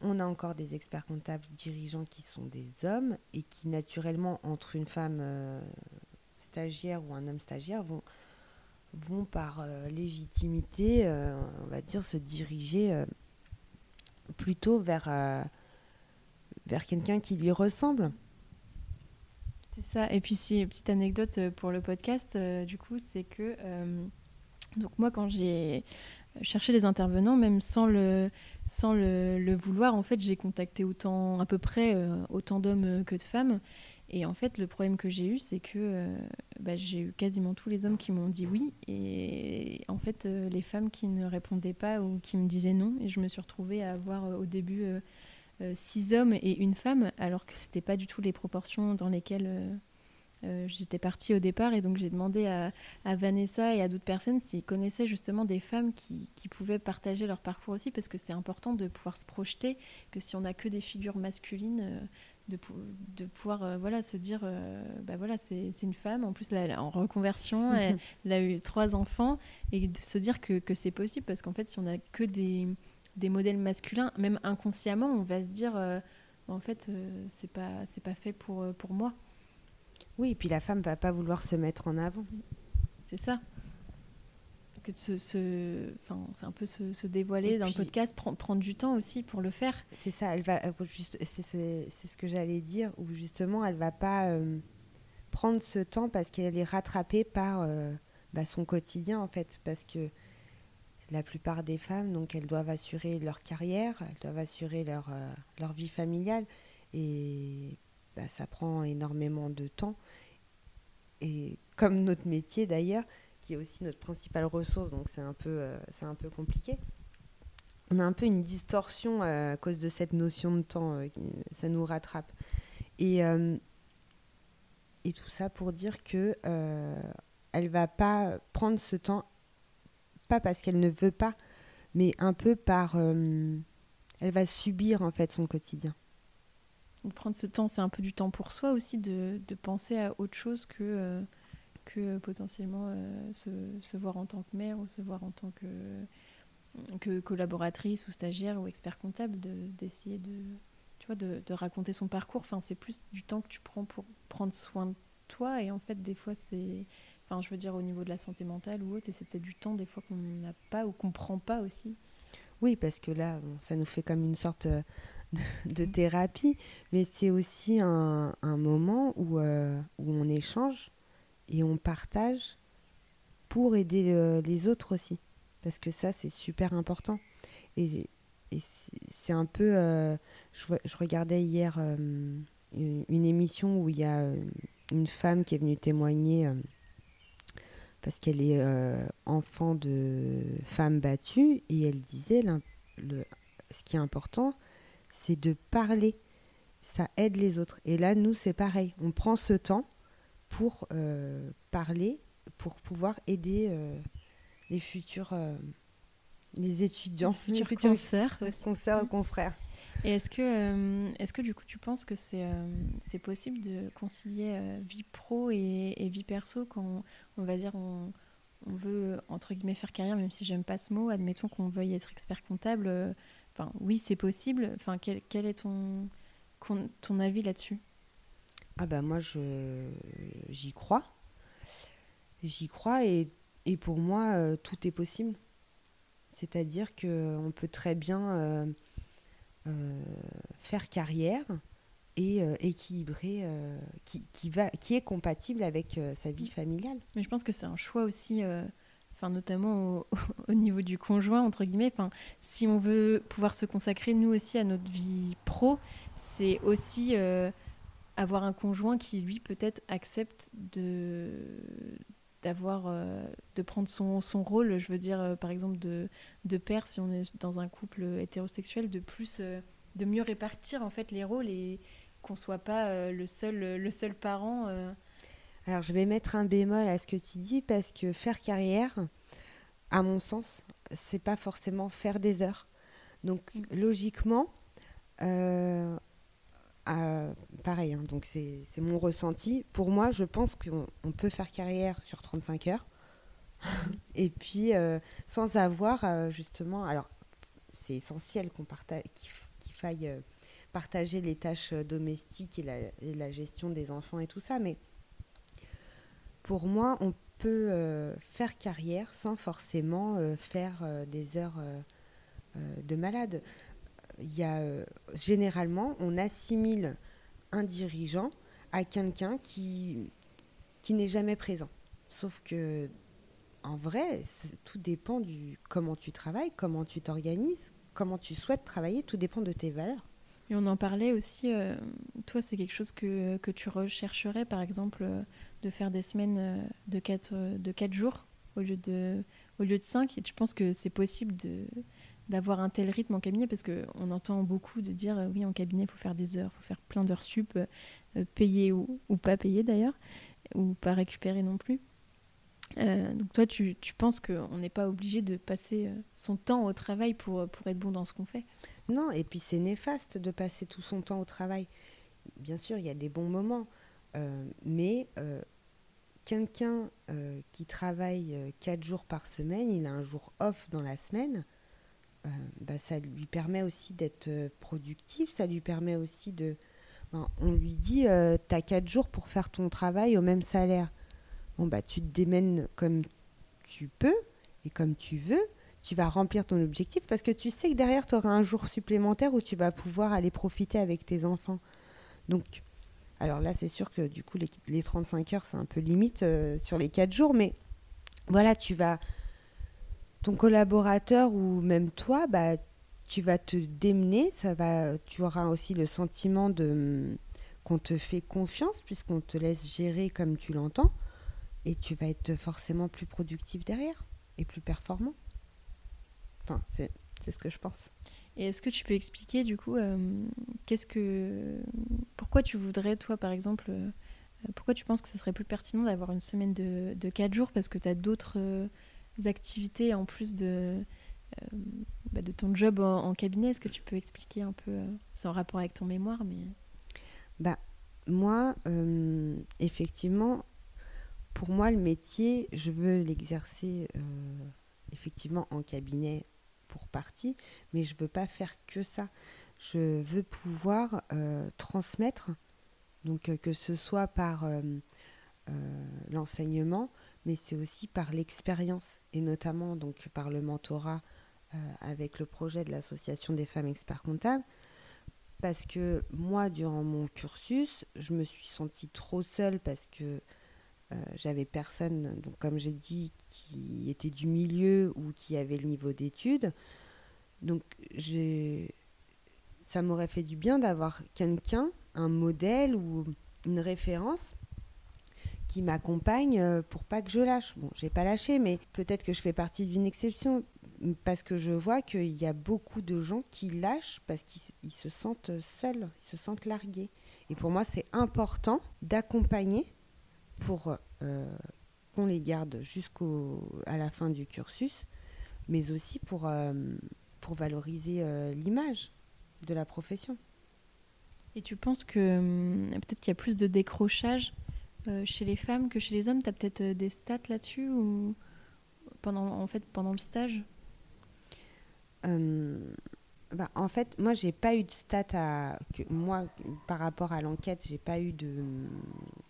on a encore des experts comptables dirigeants qui sont des hommes et qui naturellement entre une femme stagiaire ou un homme stagiaire vont vont par légitimité, on va dire, se diriger plutôt vers, euh, vers quelqu'un qui lui ressemble. C'est ça. Et puis, si, petite anecdote euh, pour le podcast, euh, du coup, c'est que donc moi, quand j'ai cherché des intervenants, même sans le, sans le, vouloir, en fait, j'ai contacté autant, à peu près autant d'hommes que de femmes. Et en fait, le problème que j'ai eu, c'est que euh, bah, j'ai eu quasiment tous les hommes qui m'ont dit oui, et en fait, euh, les femmes qui ne répondaient pas ou qui me disaient non. Et je me suis retrouvée à avoir euh, au début six hommes et une femme, alors que c'était pas du tout les proportions dans lesquelles j'étais partie au départ. Et donc, j'ai demandé à, à, Vanessa et à d'autres personnes s'ils connaissaient justement des femmes qui, qui, pouvaient partager leur parcours aussi, parce que c'est important de pouvoir se projeter, que si on n'a que des figures masculines de, de pouvoir euh, voilà, se dire euh, bah voilà, c'est une femme, en plus elle est en reconversion, elle, a eu trois enfants, et de se dire que, que c'est possible, parce qu'en fait, si on n'a que des, des, modèles masculins, même inconsciemment, on va se dire euh, en fait, c'est pas, pas fait pour, pour moi. Oui, et puis la femme va pas vouloir se mettre en avant. C'est ça. Que de se, se- enfin, c'est un peu se, se dévoiler Et dans puis- le podcast, prendre, prendre du temps aussi pour le faire. C'est ça, elle va euh, c'est, ce que j'allais dire, où justement elle va pas euh, prendre ce temps parce qu'elle est rattrapée par euh, bah, son quotidien en fait, parce que la plupart des femmes, donc elles doivent assurer leur carrière, elles doivent assurer leur, euh, leur vie familiale, et bah, ça prend énormément de temps. Et comme notre métier d'ailleurs, qui est aussi notre principale ressource, donc c'est un peu, euh, un peu compliqué on a un peu une distorsion euh, à cause de cette notion de temps, euh, ça nous rattrape. Et, et tout ça pour dire que elle va pas prendre ce temps, pas parce qu'elle ne veut pas, mais un peu par, elle va subir en fait son quotidien. Prendre ce temps, c'est un peu du temps pour soi aussi, de, de penser à autre chose que, que euh, potentiellement euh, se, se voir en tant que mère ou se voir en tant que, que collaboratrice ou stagiaire ou expert comptable, de- d'essayer de, tu vois, de, de raconter son parcours. Enfin, c'est plus du temps que tu prends pour prendre soin de toi. Et en fait, des fois, c'est. Enfin, je veux dire, au niveau de la santé mentale ou autre, et c'est peut-être du temps des fois qu'on n'a pas ou qu'on prend pas aussi. Oui, parce que là, bon, ça nous fait comme une sorte euh, de, de thérapie, mais c'est aussi un, un moment où, euh, où on échange et on partage pour aider euh, les autres aussi. Parce que ça, c'est super important. Et, et c'est un peu... euh, je, regardais hier euh, une, émission où il y a une femme qui est venue témoigner parce qu'elle est enfant de femme battue et elle disait le, ce qui est important c'est de parler ça aide les autres et là nous c'est pareil on prend ce temps pour euh, parler pour pouvoir aider euh, les futurs euh, les étudiants les Futur futurs cancer. consoeurs confrères Et est-ce que, euh, est-ce que du coup tu penses que c'est euh, c'est possible de concilier euh, vie pro et, et vie perso quand on va dire on, on veut entre guillemets faire carrière, même si j'aime pas ce mot, admettons qu'on veuille être expert comptable. Enfin, oui, c'est possible. Enfin, quel, quel est ton, ton avis là-dessus? Ah bah moi je j'y crois. J'y crois et, et pour moi euh, tout est possible. C'est-à-dire que on peut très bien euh, euh, faire carrière et équilibrer qui, qui va qui est compatible avec sa vie familiale. Mais je pense que c'est un choix aussi, enfin notamment au, au niveau du conjoint entre guillemets. Si on veut pouvoir se consacrer nous aussi à notre vie pro, c'est aussi avoir un conjoint qui lui peut-être accepte de d'avoir euh, de prendre son, son rôle je veux dire euh, par exemple de, de père si on est dans un couple hétérosexuel de plus euh, de mieux répartir en fait les rôles et qu'on soit pas le seul le seul parent Alors je vais mettre un bémol à ce que tu dis parce que faire carrière, à mon sens, c'est pas forcément faire des heures. Donc Mm. logiquement, euh, pareil, hein, donc c'est mon ressenti. Pour moi, je pense qu'on on peut faire carrière sur 35 heures. Et puis euh, sans avoir euh, justement, alors c'est essentiel qu'on partage, qu'il faille euh, partager les tâches domestiques et la, gestion des enfants et tout ça, mais pour moi, on peut faire carrière sans forcément faire des heures de malade. Y a, euh, généralement, on assimile un dirigeant à quelqu'un qui, qui n'est jamais présent. Sauf que, en vrai, tout dépend du comment tu travailles, comment tu t'organises, comment tu souhaites travailler, tout dépend de tes valeurs. Et on en parlait aussi, euh, toi c'est quelque chose que, que tu rechercherais par exemple euh, de faire des semaines de 4 de quatre jours au lieu de, au lieu de 5 et tu penses que c'est possible de, d'avoir un tel rythme en cabinet parce qu'on entend beaucoup de dire euh, oui en cabinet il faut faire des heures, il faut faire plein d'heures sup, euh, payées ou, ou pas payées d'ailleurs, ou pas récupérées non plus. Euh, donc toi tu, tu penses qu'on n'est pas obligé de passer euh, son temps au travail pour, pour être bon dans ce qu'on fait? Non, et puis c'est néfaste de passer tout son temps au travail. Bien sûr, il y a des bons moments, mais quelqu'un qui travaille euh, quatre jours par semaine, il a un jour off dans la semaine, bah, ça lui permet aussi d'être euh, productif, ça lui permet aussi de ben, on lui dit tu as quatre jours pour faire ton travail au même salaire. Bon, bah, tu te démènes comme tu peux et comme tu veux. Tu vas remplir ton objectif parce que tu sais que derrière, tu auras un jour supplémentaire où tu vas pouvoir aller profiter avec tes enfants. Donc, alors là, c'est sûr que du coup, les, 35 heures, c'est un peu limite euh, sur les 4 jours, mais voilà, tu vas. Ton collaborateur ou même toi, bah, tu vas te démener, ça va, tu auras aussi le sentiment de qu'on te fait confiance puisqu'on te laisse gérer comme tu l'entends et tu vas être forcément plus productif derrière et plus performant. Enfin, c'est ce que je pense. Et est-ce que tu peux expliquer du coup euh, qu'est-ce que pourquoi tu voudrais toi par exemple euh, pourquoi tu penses que ce serait plus pertinent d'avoir une semaine de, de 4 jours parce que tu as d'autres euh, activités en plus de bah, de ton job en, cabinet Est-ce que tu peux expliquer un peu C'est en rapport avec ton mémoire mais bah moi effectivement pour moi le métier je veux l'exercer effectivement en cabinet pour partie, mais je veux pas faire que ça. Je veux pouvoir euh, transmettre, donc euh, que ce soit par euh, l'enseignement, mais c'est aussi par l'expérience, et notamment donc par le mentorat avec le projet de l'association des femmes experts comptables. Parce que moi, durant mon cursus, je me suis sentie trop seule parce que j'avais personne, donc comme j'ai dit, qui était du milieu ou qui avait le niveau d'études. Donc ça m'aurait fait du bien d'avoir quelqu'un, un modèle ou une référence qui m'accompagne euh, pour pas que je lâche. Bon, j'ai pas lâché, mais peut-être que je fais partie d'une exception parce que je vois qu'il y a beaucoup de gens qui lâchent parce qu'ils se sentent seuls, ils se sentent largués. Et pour moi, c'est important d'accompagner pour euh, qu'on les garde jusqu'à la fin du cursus, mais aussi pour, euh, pour valoriser l'image de la profession. Et tu penses que hum, peut-être qu'il y a plus de décrochage chez les femmes que chez les hommes Tu as peut-être des stats là-dessus ou pendant, en fait, pendant le stage? Hum, bah, en fait, moi, j'ai pas eu de stats à. Moi, par rapport à l'enquête, j'ai pas eu de,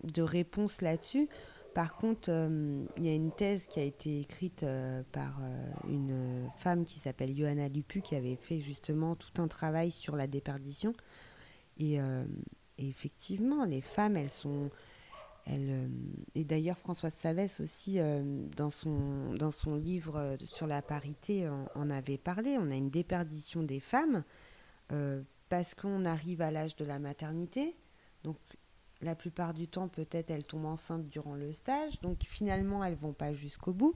de réponse là-dessus. Par contre, euh, il y a une thèse qui a été écrite euh, par euh, une femme qui s'appelle Johanna Lupu, qui avait fait justement tout un travail sur la déperdition. Et effectivement, les femmes, elles sont. Elles, et d'ailleurs, Françoise Savès aussi, dans, son, dans son livre sur la parité, en, avait parlé. On a une déperdition des femmes parce qu'on arrive à l'âge de la maternité. Donc, la plupart du temps, peut-être, elles tombent enceintes durant le stage. Donc, finalement, elles vont pas jusqu'au bout.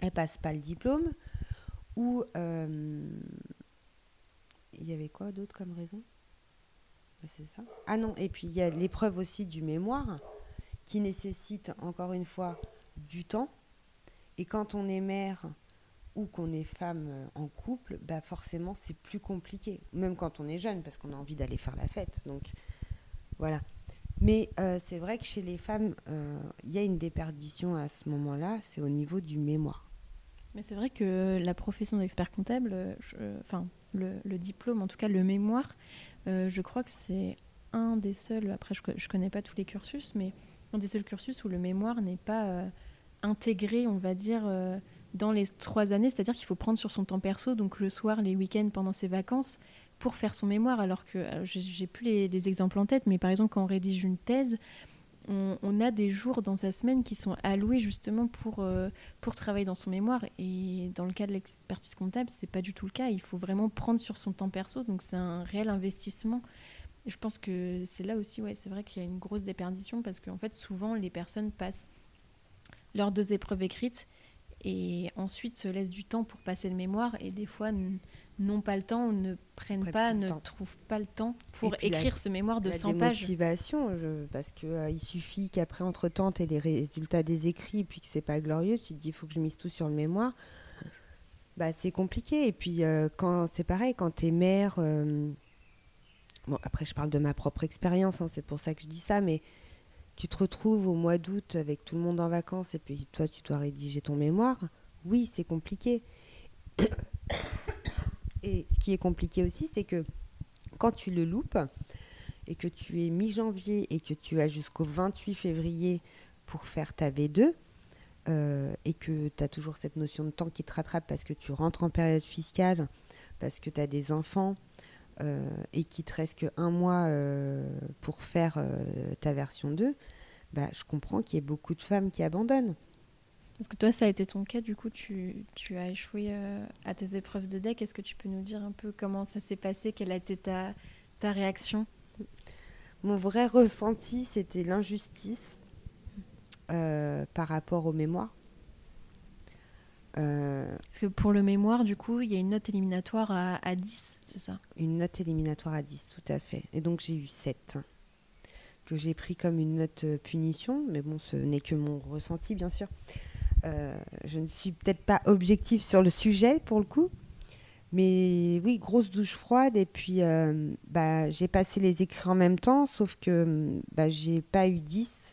Elles passent pas le diplôme. Ou euh, il y avait quoi d'autre comme raison? C'est ça? Ah non, et puis il y a l'épreuve aussi du mémoire qui nécessite encore une fois du temps. Et quand on est mère ou qu'on est femme euh, en couple, bah forcément c'est plus compliqué. Même quand on est jeune, parce qu'on a envie d'aller faire la fête. Donc voilà. Mais euh, c'est vrai que chez les femmes, euh, il y a une déperdition à ce moment-là, c'est au niveau du mémoire. Mais c'est vrai que la profession d'expert comptable, enfin le, diplôme, en tout cas le mémoire, je crois que c'est un des seuls, après je ne connais pas tous les cursus, mais des seuls cursus où le mémoire n'est pas intégré, on va dire, dans les trois années, c'est-à-dire qu'il faut prendre sur son temps perso, donc le soir, les week-ends, pendant ses vacances, pour faire son mémoire, alors que j'ai plus les, exemples en tête, mais par exemple quand on rédige une thèse, on, a des jours dans sa semaine qui sont alloués justement pour, euh, pour travailler dans son mémoire. Et dans le cas de l'expertise comptable, c'est pas du tout le cas. Il faut vraiment prendre sur son temps perso, donc c'est un réel investissement. Et je pense que c'est là aussi, ouais, c'est vrai qu'il y a une grosse déperdition parce qu'en fait, souvent, les personnes passent leurs deux épreuves écrites et ensuite se laissent du temps pour passer le mémoire et des fois n'ont pas le temps ou ne prennent pas, ne trouvent pas le temps pour écrire ce mémoire de 100 pages. motivation, parce qu'il euh, il suffit qu'après, entre-temps, tu aies les résultats des écrits et puis que c'est pas glorieux, tu te dis, il faut que je mise tout sur le mémoire. Bah, c'est compliqué. Et puis, euh, quand c'est pareil, quand tu es mère... Euh, bon, après, je parle de ma propre expérience, hein, c'est pour ça que je dis ça, mais tu te retrouves au mois d'août avec tout le monde en vacances et puis toi, tu dois rédiger ton mémoire. Oui, c'est compliqué. Et ce qui est compliqué aussi, c'est que quand tu le loupes, et que tu es mi-janvier et que tu as jusqu'au 28 février pour faire ta V2, euh, et que tu as toujours cette notion de temps qui te rattrape parce que tu rentres en période fiscale, parce que tu as des enfants, euh, et qu'il te reste qu'un mois euh, pour faire ta version 2, bah, je comprends qu'il y ait beaucoup de femmes qui abandonnent. Est-ce que toi, ça a été ton cas Du coup, tu, tu as échoué à tes épreuves de deck? Est-ce que tu peux nous dire un peu comment ça s'est passé? Quelle a été ta, ta réaction? Mon vrai ressenti, c'était l'injustice euh, par rapport aux mémoires. Euh, Parce que pour le mémoire, du coup, il y a une note éliminatoire à, à 10, Une note éliminatoire à 10, tout à fait. Et donc j'ai eu 7, que j'ai pris comme une note euh, punition, mais bon, ce n'est que mon ressenti, bien sûr. je ne suis peut-être pas objective sur le sujet, pour le coup. Mais oui, grosse douche froide. Et puis, bah, j'ai passé les écrits en même temps, sauf que bah, j'ai pas eu 10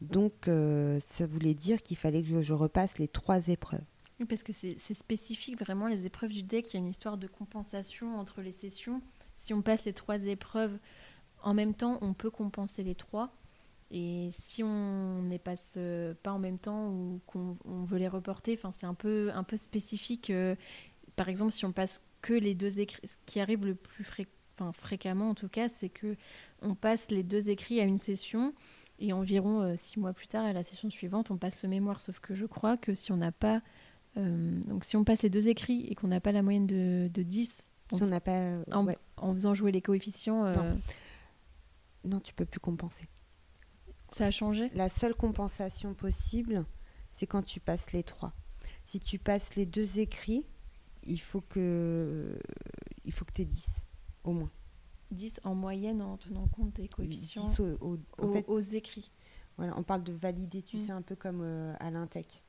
donc, euh, ça voulait dire qu'il fallait que je, repasse les trois épreuves. Oui, parce que c'est spécifique vraiment, les épreuves du deck. Il y a une histoire de compensation entre les sessions. Si on passe les trois épreuves en même temps, on peut compenser les trois. Et si on ne les passe euh, pas en même temps ou qu'on veut les reporter, c'est un peu, un peu spécifique. Euh, par exemple, si on passe que les deux écrits, ce qui arrive le plus fréquemment en tout cas, c'est que on passe les deux écrits à une session et environ euh, six mois plus tard, à la session suivante, on passe le mémoire. Sauf que je crois que si on n'a pas. Euh, donc si on passe les deux écrits et qu'on n'a pas la moyenne de, de 10, on n'a pas, en, en, faisant jouer les coefficients. Non. Euh, non, tu peux plus compenser. Ça a changé? La seule compensation possible, c'est quand tu passes les trois. Si tu passes les deux écrits, il faut que, il faut que tu aies 10, au moins. 10 en moyenne en tenant compte des coefficients aux, écrits. Voilà, on parle de valider, tu mm. sais, un peu comme euh, à l'intec.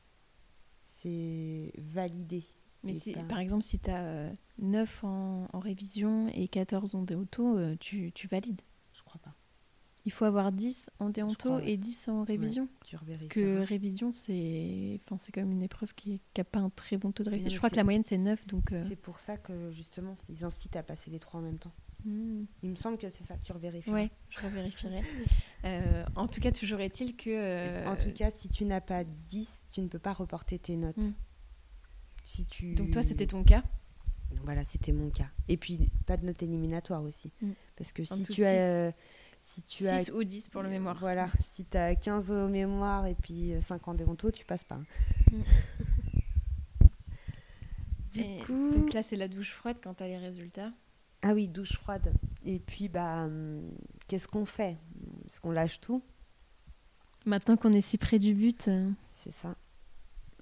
C'est valider. Mais si, par exemple, si tu as 9 en, révision et 14 en déonto, euh, tu, tu, valides Je crois pas. Il faut avoir 10 en déonto et 10 en révision. Parce que révision, c'est enfin, quand même une épreuve qui n'a pas un très bon taux de révision. Je crois que la moyenne, c'est 9. donc. Euh, c'est pour ça que, justement, ils incitent à passer les trois en même temps. Hmm. Il me semble que c'est ça, tu revérifieras. Oui, je revérifierai. euh, en tout cas, toujours est-il que. Euh, en tout cas, si tu n'as pas 10, tu ne peux pas reporter tes notes. Hmm. Si tu... Donc, toi, c'était ton cas? Voilà, c'était mon cas. Et puis, pas de note éliminatoire aussi. Hmm. Parce que si tu as. Si tu 6 as... ou 10 pour le mémoire. Voilà, si tu as 15 au mémoire et puis 5 en déonto, tu passes pas. du coup... Donc là, c'est la douche froide quand tu as les résultats. Ah oui, douche froide. Et puis, bah, hum, qu'est-ce qu'on fait? Est-ce qu'on lâche tout? Maintenant qu'on est si près du but. Euh. C'est ça.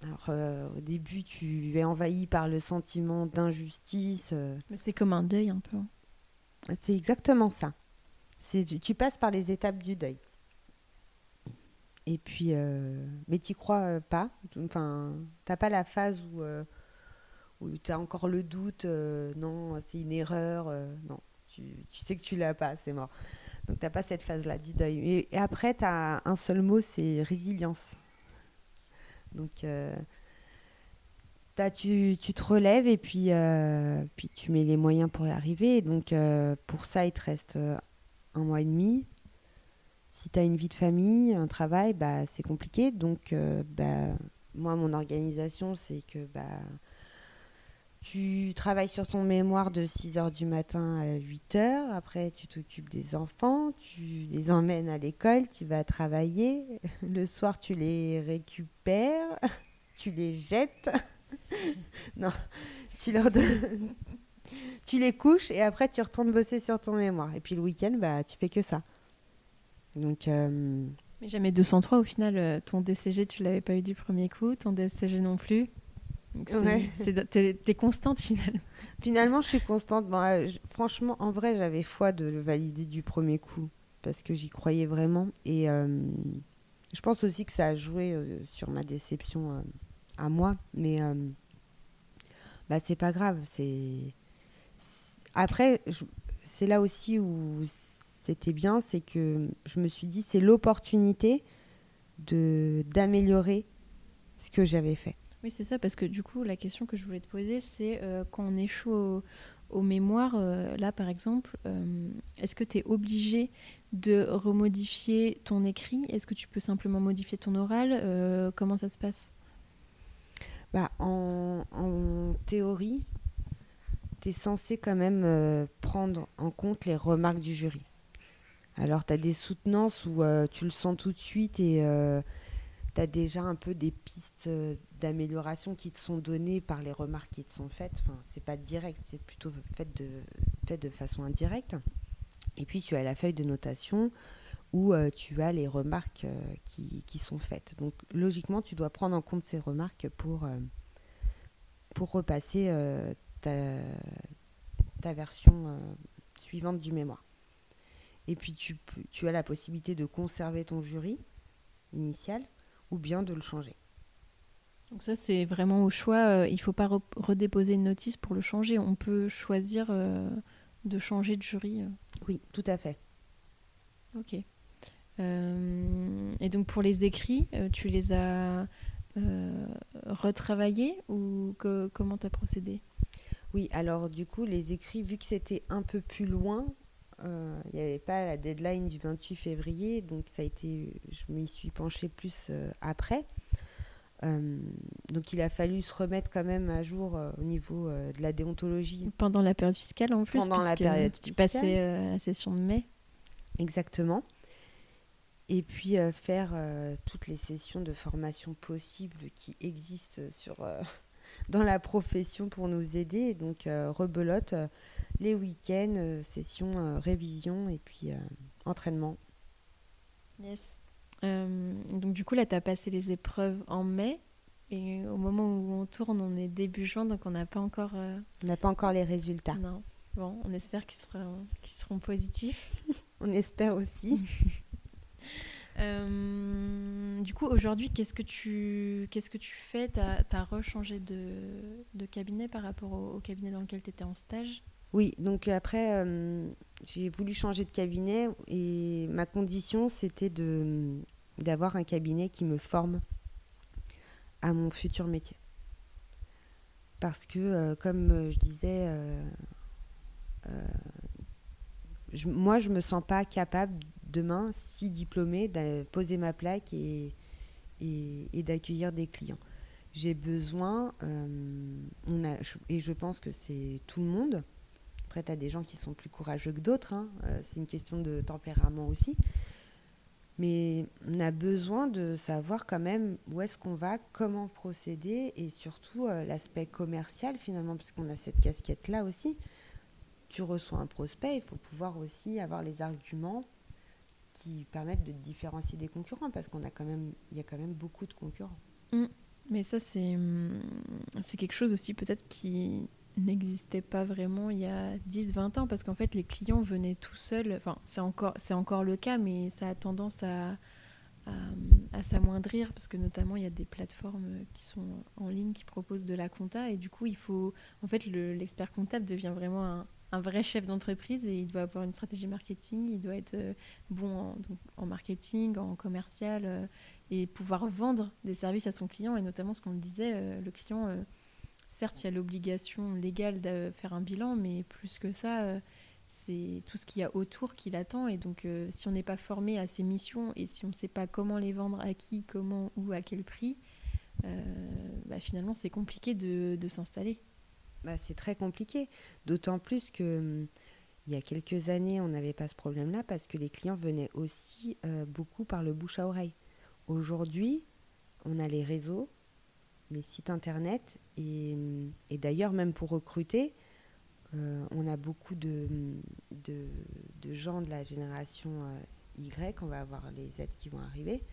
Alors, euh, au début, tu es envahi par le sentiment d'injustice. Euh. C'est comme un deuil, un peu. C'est exactement ça. Tu, tu passes par les étapes du deuil. Et puis, mais tu crois pas. Enfin, t'as pas la phase où où tu as encore le doute, euh, non, c'est une erreur, euh, non, tu, sais que tu l'as pas, c'est mort. Donc tu n'as pas cette phase-là du deuil. Et, après, tu as un seul mot, c'est résilience. Donc euh, tu, tu, te relèves et puis, puis tu mets les moyens pour y arriver. Donc pour ça, il te reste un mois et demi. Si tu as une vie de famille, un travail, bah, c'est compliqué. Donc bah, moi, mon organisation, c'est que... Bah, tu travailles sur ton mémoire de 6h du matin à 8h. Après, tu t'occupes des enfants, tu les emmènes à l'école, tu vas travailler. Le soir, tu les récupères, tu les jettes. non, tu leur donnes... tu les couches et après, tu retournes bosser sur ton mémoire. Et puis le week-end, bah, tu fais que ça. Donc. Euh, Mais jamais 203 au final, euh, ton DCG, tu l'avais pas eu du premier coup, ton DCG non plus. T'es es constante finalement. Finalement, je suis constante. Bon, euh, franchement, en vrai, j'avais foi de le valider du premier coup parce que j'y croyais vraiment. Et euh, je pense aussi que ça a joué euh, sur ma déception à moi. Mais bah, c'est pas grave. C'est après, c'est là aussi où c'était bien, c'est que je me suis dit c'est l'opportunité de d'améliorer ce que j'avais fait. Oui, c'est ça, parce que du coup, la question que je voulais te poser, c'est euh, quand on échoue au mémoire, là par exemple, est-ce que tu es obligé de remodifier ton écrit? Est-ce que tu peux simplement modifier ton oral? Comment ça se passe? Bah, en, théorie, tu es censé quand même prendre en compte les remarques du jury. Alors, tu as des soutenances où tu le sens tout de suite et tu as déjà un peu des pistes euh, d'amélioration qui te sont données par les remarques qui te sont faites. Enfin, c'est pas direct, c'est plutôt fait de, façon indirecte. Et puis tu as la feuille de notation où euh, tu as les remarques euh, qui, qui, sont faites. Donc logiquement, tu dois prendre en compte ces remarques pour, pour repasser ta, ta, version suivante du mémoire. Et puis tu, tu as la possibilité de conserver ton jury initial ou bien de le changer. Donc ça, c'est vraiment au choix. Euh, il ne faut pas redéposer une notice pour le changer. On peut choisir euh, de changer de jury. Euh. Oui, tout à fait. Ok. et donc pour les écrits, tu les as retravaillés ou comment tu as procédé? Oui, alors du coup, les écrits, vu que c'était un peu plus loin, euh, il n'y avait pas la deadline du 28 février, donc ça a été, je m'y suis penchée plus euh, après. Euh, donc il a fallu se remettre quand même à jour au niveau de la déontologie. Pendant la période fiscale en plus, pendant la période tu passais à la session de mai. Exactement. Et puis faire toutes les sessions de formation possibles qui existent sur, dans la profession pour nous aider. Donc rebelote les week-ends, euh, sessions, euh, révision et puis euh, entraînement. Yes. donc du coup, là, tu as passé les épreuves en mai. Et au moment où on tourne, on est début juin, donc on n'a pas encore... On n'a pas encore les résultats. Non. Bon, on espère qu'ils seront, qu'ils seront positifs. on espère aussi. du coup, aujourd'hui, qu'est-ce que tu, qu'est-ce que tu fais? Tu as, rechangé de, cabinet par rapport au, cabinet dans lequel tu étais en stage? Oui, donc après, euh, j'ai voulu changer de cabinet et ma condition, c'était d'avoir un cabinet qui me forme à mon futur métier. Parce que, euh, comme je disais, euh, moi, je ne me sens pas capable demain, si diplômée, de poser ma plaque et, et, d'accueillir des clients. J'ai besoin, on a, et je pense que c'est tout le monde, après, tu as des gens qui sont plus courageux que d'autres. Hein. Euh, c'est une question de tempérament aussi. Mais on a besoin de savoir quand même où est-ce qu'on va, comment procéder et surtout euh, l'aspect commercial finalement, puisqu'on a cette casquette-là aussi. Tu reçois un prospect, il faut pouvoir aussi avoir les arguments qui permettent de différencier des concurrents parce qu'on a quand même, il y a quand même beaucoup de concurrents. Mmh. Mais ça, c'est, hum, c'est quelque chose aussi peut-être qui n'existait pas vraiment il y a 10-20 ans parce qu'en fait les clients venaient tout seuls, enfin c'est encore, c'est encore le cas mais ça a tendance à, à, s'amoindrir parce que notamment il y a des plateformes qui sont en ligne qui proposent de la compta et du coup il faut, en fait l'expert comptable devient vraiment un, un vrai chef d'entreprise et il doit avoir une stratégie marketing, il doit être euh, bon en, marketing, en commercial euh, et pouvoir vendre des services à son client et notamment ce qu'on disait, euh, le client certes, il y a l'obligation légale de faire un bilan, mais plus que ça, c'est tout ce qu'il y a autour qui l'attend. Et donc, si on n'est pas formé à ces missions et si on ne sait pas comment les vendre, à qui, comment, ou à quel prix, bah, finalement, c'est compliqué de, s'installer. Bah, c'est très compliqué, d'autant plus que hum, il y a quelques années, on n'avait pas ce problème-là parce que les clients venaient aussi beaucoup par le bouche à oreille. Aujourd'hui, on a les réseaux, les sites internet. Et, d'ailleurs, même pour recruter, euh, on a beaucoup de, de, gens de la génération euh, Y, on va avoir les Z qui vont arriver,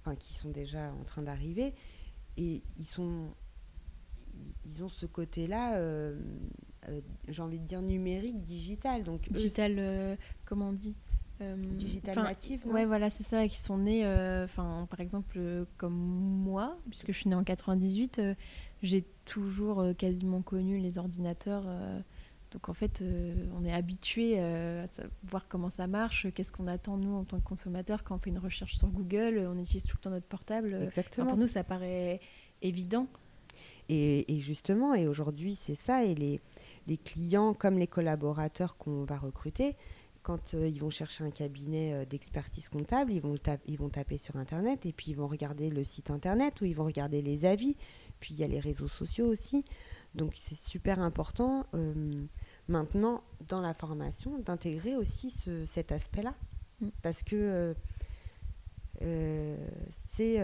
enfin qui sont déjà en train d'arriver, et ils sont ils ont ce côté-là, euh, j'ai envie de dire numérique, digital. Donc digital, comment on dit euh, Digital native, Ouais, voilà, c'est ça, qui sont nés, euh, enfin, par exemple, euh, comme moi, puisque je suis née en 98, j'ai toujours quasiment connu les ordinateurs. donc en fait, on est habitué à voir comment ça marche, qu'est-ce qu'on attend nous en tant que consommateur quand on fait une recherche sur Google, on utilise tout le temps notre portable. Exactement. pour nous, ça paraît évident. Et, et justement, et aujourd'hui, c'est ça, et les les clients comme les collaborateurs qu'on va recruter, quand euh, ils vont chercher un cabinet euh, d'expertise comptable, ils vont, ils vont taper sur Internet et puis ils vont regarder le site Internet ou ils vont regarder les avis. Puis il y a les réseaux sociaux aussi. Donc c'est super important maintenant dans la formation d'intégrer aussi cet aspect-là. Mm. Parce que c'est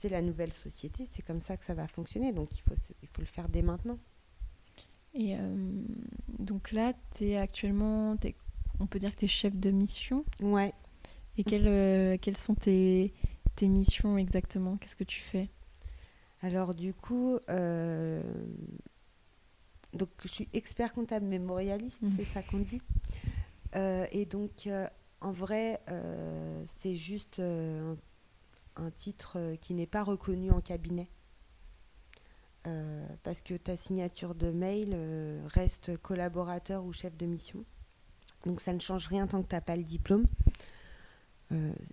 c'est la nouvelle société, c'est comme ça que ça va fonctionner. Donc il faut, il faut le faire dès maintenant. Et euh, donc là, tu es actuellement, on peut dire que tu es chef de mission. Ouais. Et quelles, euh, quelles sont tes, tes missions exactement? Qu'est-ce que tu fais? Alors du coup, euh, donc, je suis expert comptable mémorialiste, mmh. c'est ça qu'on dit. et donc, en vrai, c'est juste un titre euh, qui n'est pas reconnu en cabinet. Euh, parce que ta signature de mail euh, reste collaborateur ou chef de mission. Donc ça ne change rien tant que tu n'as pas le diplôme.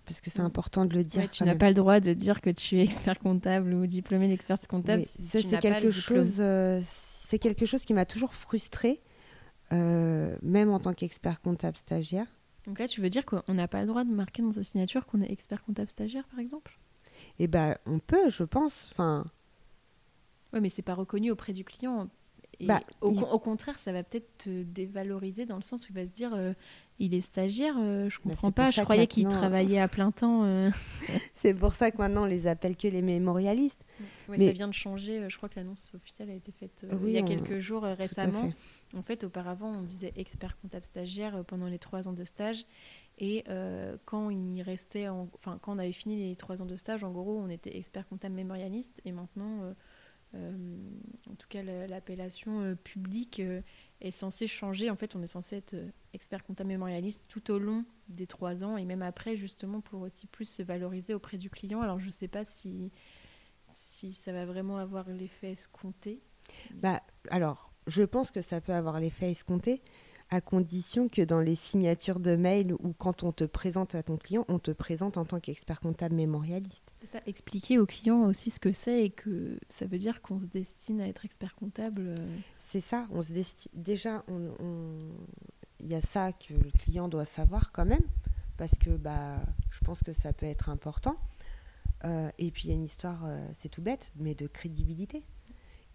parce que c'est mm. important de le dire. tu n'as pas le droit de dire que tu es expert comptable ou diplômé d'expert comptable. c'est quelque chose. c'est quelque chose qui m'a toujours frustrée, même en tant qu'expert comptable stagiaire. Donc là, tu veux dire qu'on n'a pas le droit de marquer dans sa signature qu'on est expert comptable stagiaire, par exemple? Eh ben, on peut, je pense. Enfin. Ouais, mais c'est pas reconnu auprès du client. Bah, au, contraire, ça va peut-être te dévaloriser dans le sens où il va se dire euh, il est stagiaire, euh, je bah, comprends pas, je croyais qu'il travaillait à plein temps. Euh. c'est pour ça que maintenant on les appelle que les mémorialistes. mais... Ça vient de changer, je crois que l'annonce officielle a été faite il y a quelques jours récemment. En fait, auparavant, on disait expert comptable stagiaire pendant les trois ans de stage. Et quand il restait, enfin quand on avait fini les trois ans de stage, en gros, on était expert comptable mémorialiste. Et maintenant euh, en tout cas, l'appellation euh, publique euh, est censée changer. En fait, on est censé être expert comptable mémorialiste tout au long des trois ans et même après, justement, pour aussi plus se valoriser auprès du client. Alors, je ne sais pas si, si ça va vraiment avoir l'effet escompté. Bah, alors, je pense que ça peut avoir l'effet escompté à condition que dans les signatures de mail ou quand on te présente à ton client, on te présente en tant qu'expert comptable mémorialiste. C'est ça, expliquer au client aussi ce que c'est et que ça veut dire qu'on se destine à être expert comptable. Euh. C'est ça, on se destine. Déjà, il y a ça que le client doit savoir quand même, parce que bah, je pense que ça peut être important. Euh, et puis il y a une histoire, euh, c'est tout bête, mais de crédibilité.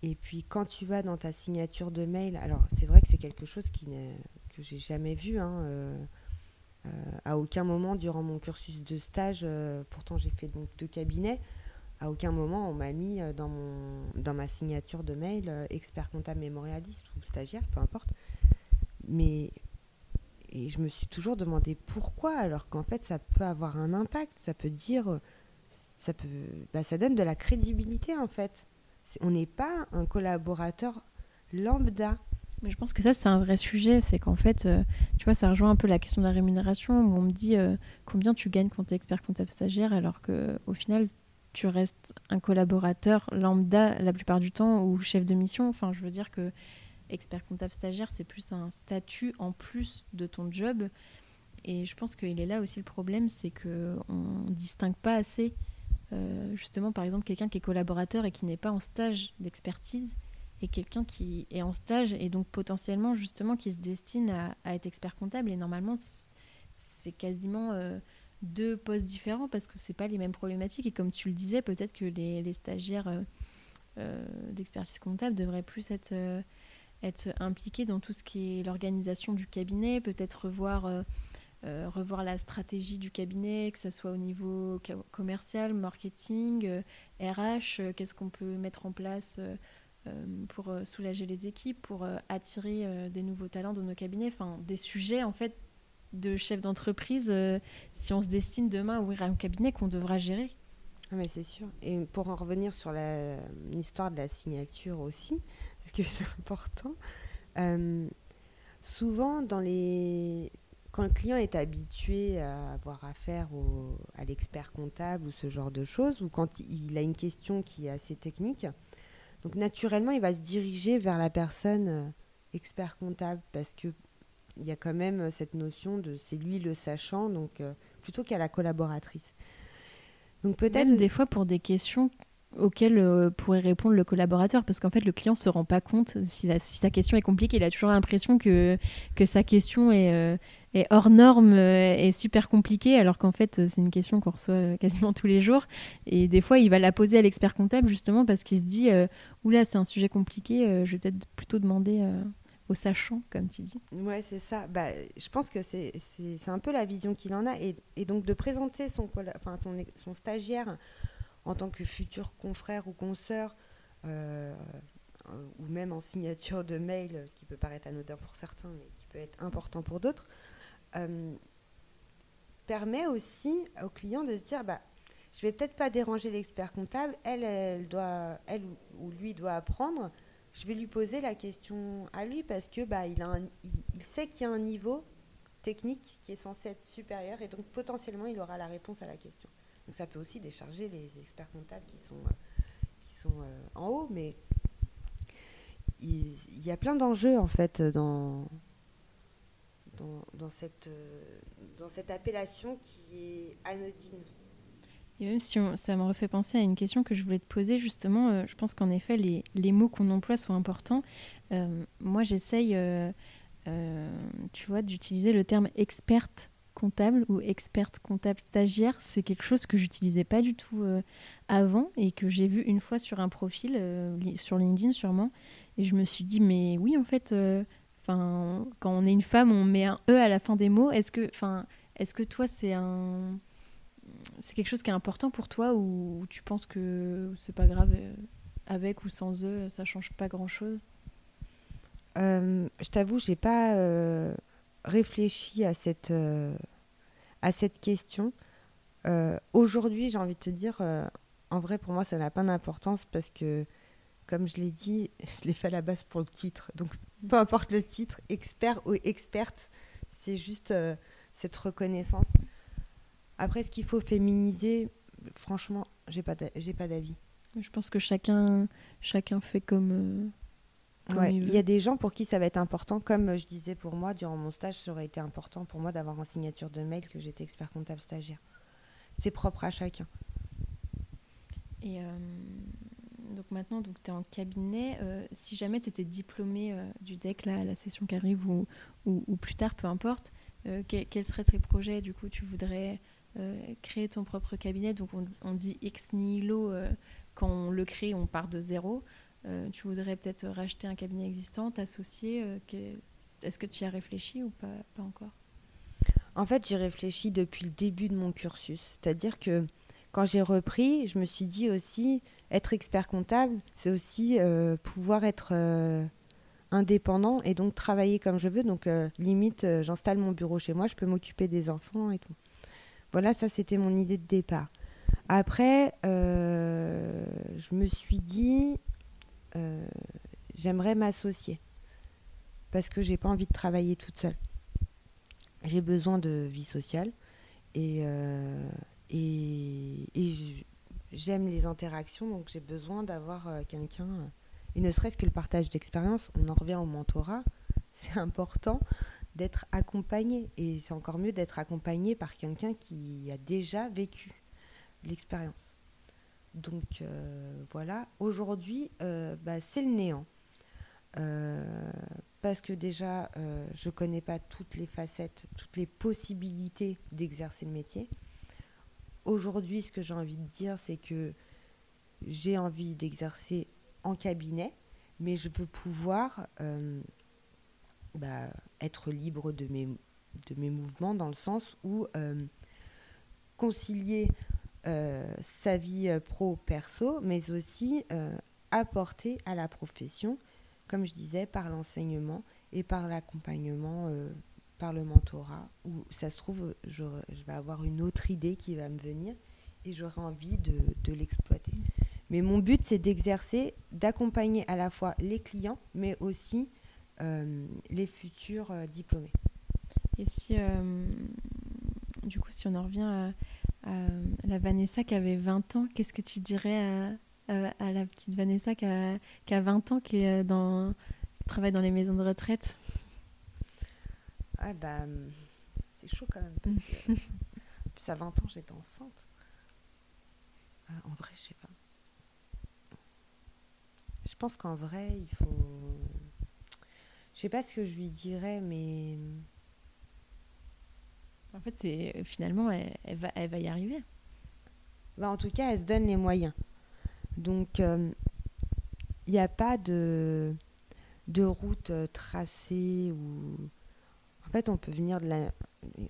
Et puis quand tu vas dans ta signature de mail, alors c'est vrai que c'est quelque chose qui que j'ai jamais vu. Hein, euh, euh, à aucun moment durant mon cursus de stage, euh, pourtant j'ai fait donc deux cabinets, à aucun moment on m'a mis dans, mon, dans ma signature de mail expert comptable mémorialiste ou stagiaire, peu importe. Mais et je me suis toujours demandé pourquoi, alors qu'en fait ça peut avoir un impact, ça peut dire, ça peut, bah, ça donne de la crédibilité en fait on n'est pas un collaborateur lambda. Mais je pense que ça, c'est un vrai sujet. C'est qu'en fait, euh, tu vois, ça rejoint un peu la question de la rémunération où on me dit euh, combien tu gagnes quand tu es expert comptable stagiaire, alors qu'au final, tu restes un collaborateur lambda la plupart du temps ou chef de mission. Enfin, je veux dire que expert comptable stagiaire, c'est plus un statut en plus de ton job. Et je pense qu'il est là aussi le problème, c'est qu'on ne distingue pas assez justement, par exemple, quelqu'un qui est collaborateur et qui n'est pas en stage d'expertise, et quelqu'un qui est en stage et donc potentiellement, justement, qui se destine à, être expert comptable. Et normalement, c'est quasiment euh, deux postes différents parce que c'est pas les mêmes problématiques. Et comme tu le disais, peut-être que les, stagiaires euh, d'expertise comptable devraient plus être, être impliqués dans tout ce qui est l'organisation du cabinet, peut-être revoir euh, revoir la stratégie du cabinet, que ce soit au niveau commercial, marketing, RH, euh, euh, qu'est-ce qu'on peut mettre en place pour soulager les équipes, pour attirer des nouveaux talents dans nos cabinets, enfin des sujets en fait de chef d'entreprise si on se destine demain à ouvrir un cabinet qu'on devra gérer. Ah, mais c'est sûr. Et pour en revenir sur l'histoire de la signature aussi, parce que c'est important, souvent dans les, quand le client est habitué à avoir affaire à l'expert comptable ou ce genre de choses, ou quand il a une question qui est assez technique, donc naturellement, il va se diriger vers la personne euh, expert comptable parce que il y a quand même cette notion de c'est lui le sachant, donc euh, plutôt qu'à la collaboratrice. Donc peut-être des fois pour des questions auquel euh, pourrait répondre le collaborateur parce qu'en fait le client se rend pas compte si, sa question est compliquée il a toujours l'impression que, que sa question est, euh, est hors norme et super compliquée alors qu'en fait c'est une question qu'on reçoit quasiment tous les jours et des fois il va la poser à l'expert comptable justement parce qu'il se dit oula c'est un sujet compliqué je vais peut-être plutôt demander au sachant, comme tu dis. Ouais, c'est ça. Bah, je pense que c'est un peu la vision qu'il en a. Et, et, donc de présenter son, enfin, son, son, stagiaire en tant que futur confrère ou consoeur, euh, ou même en signature de mail, ce qui peut paraître anodin pour certains, mais qui peut être important pour d'autres, euh, permet aussi au client de se dire, bah, je vais peut-être pas déranger l'expert comptable, elle, elle, doit, elle ou lui doit apprendre je vais lui poser la question à lui parce que bah, il, a il, sait qu'il y a un niveau technique qui est censé être supérieur et donc potentiellement il aura la réponse à la question. Donc ça peut aussi décharger les experts comptables qui sont, qui sont euh, en haut, mais il, y a plein d'enjeux en fait dans, dans, cette, euh, dans cette appellation qui est anodine. Et même si ça me refait penser à une question que je voulais te poser, justement, euh, je pense qu'en effet, les, les mots qu'on emploie sont importants. Euh, moi, j'essaye, tu vois, d'utiliser le terme experte comptable ou experte comptable stagiaire. C'est quelque chose que j'utilisais pas du tout avant et que j'ai vu une fois sur un profil, sur LinkedIn sûrement. Et je me suis dit, mais oui, en fait, enfin quand on est une femme, on met un E à la fin des mots. Est-ce que, est-ce que toi, c'est un c'est quelque chose qui est important pour toi ou tu penses que c'est pas grave euh, avec ou sans eux, ça change pas grand chose euh, Je t'avoue, j'ai pas euh, réfléchi à cette, à cette question. Aujourd'hui, j'ai envie de te dire, en vrai, pour moi, ça n'a pas d'importance parce que, comme je l'ai dit, je l'ai fait à la base pour le titre. Donc, peu importe le titre, expert ou experte, c'est juste cette reconnaissance. Après, ce qu'il faut féminiser, franchement, j'ai pas j'ai pas d'avis. Je pense que chacun chacun fait comme. Euh, il y a des gens pour qui ça va être important, comme je disais pour moi durant mon stage, ça aurait été important pour moi d'avoir en signature de mail que j'étais expert comptable stagiaire. C'est propre à chacun. Et euh, donc maintenant, tu es en cabinet. Euh, si jamais tu étais diplômé du DEC, la session qui arrive ou, plus tard, peu importe, quels seraient tes projets? Du coup, tu voudrais euh, créer ton propre cabinet. Donc on, dit ex nihilo, euh, quand on le crée, on part de zéro. Euh, tu voudrais peut-être racheter un cabinet existant, t'associer. Est-ce que tu y as réfléchi ou pas, pas encore? En fait, j'y réfléchis depuis le début de mon cursus. C'est-à-dire que quand j'ai repris, je me suis dit aussi, être expert comptable, c'est aussi pouvoir être indépendant et donc travailler comme je veux. Donc, limite, j'installe mon bureau chez moi, je peux m'occuper des enfants et tout. Voilà, ça c'était mon idée de départ. Après, euh, je me suis dit, euh, j'aimerais m'associer parce que j'ai pas envie de travailler toute seule. J'ai besoin de vie sociale et, euh, et, j'aime les interactions, donc j'ai besoin d'avoir quelqu'un, et ne serait-ce que le partage d'expérience, on en revient au mentorat, c'est important d'être accompagné. Et c'est encore mieux d'être accompagné par quelqu'un qui a déjà vécu l'expérience. Donc euh, voilà, aujourd'hui, euh, bah, c'est le néant. Euh, parce que déjà, je ne connais pas toutes les facettes, toutes les possibilités d'exercer le métier. Aujourd'hui, ce que j'ai envie de dire, c'est que j'ai envie d'exercer en cabinet, mais je veux pouvoir bah, être libre de mes, de mes mouvements dans le sens où euh, concilier euh, sa vie euh, pro-perso, mais aussi apporter à la profession, comme je disais, par l'enseignement et par l'accompagnement, par le mentorat, où ça se trouve, je, vais avoir une autre idée qui va me venir et j'aurai envie de, l'exploiter. Mais mon but, c'est d'exercer, d'accompagner à la fois les clients, mais aussi euh, les futurs euh, diplômés. Et si, euh, du coup, si on en revient à, la Vanessa qui avait 20 ans, qu'est-ce que tu dirais à, la petite Vanessa qui a, qui a 20 ans, qui travaille dans les maisons de retraite? Ah bah, c'est chaud quand même, parce que plus à 20 ans, j'étais enceinte. en vrai, je sais pas. Je pense qu'en vrai, il faut. Je sais pas ce que je lui dirais, mais. En fait, c'est finalement, elle, elle, va, elle va y arriver. Bah, en tout cas, elle se donne les moyens. Donc, euh, il n'y a pas de, de route euh, tracée ou. En fait, on peut venir de la.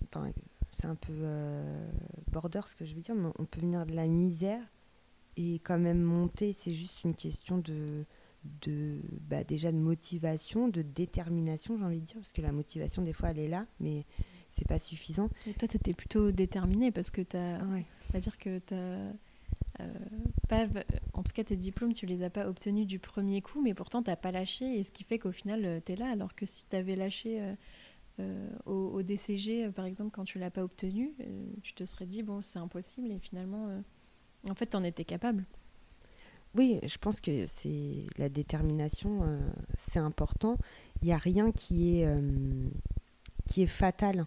Enfin, c'est un peu euh, border ce que je veux dire, mais on peut venir de la misère et quand même monter. C'est juste une question de, de bah, déjà de motivation, de détermination, j'ai envie de dire, parce que la motivation, des fois, elle est là, mais c'est pas suffisant. Et toi, tu étais plutôt déterminée parce que tu as. Ouais. On va dire que tu as. pas, en tout cas, tes diplômes, tu les as pas obtenus du premier coup, mais pourtant, tu n'as pas lâché. Et ce qui fait qu'au final, tu es là. Alors que si tu avais lâché euh, euh, au, DCG, euh, par exemple, quand tu l'as pas obtenu, euh, tu te serais dit, bon, c'est impossible. Et finalement, en fait, tu en étais capable. Oui, je pense que c'est la détermination, c'est important. Il n'y a rien qui est, qui est fatal.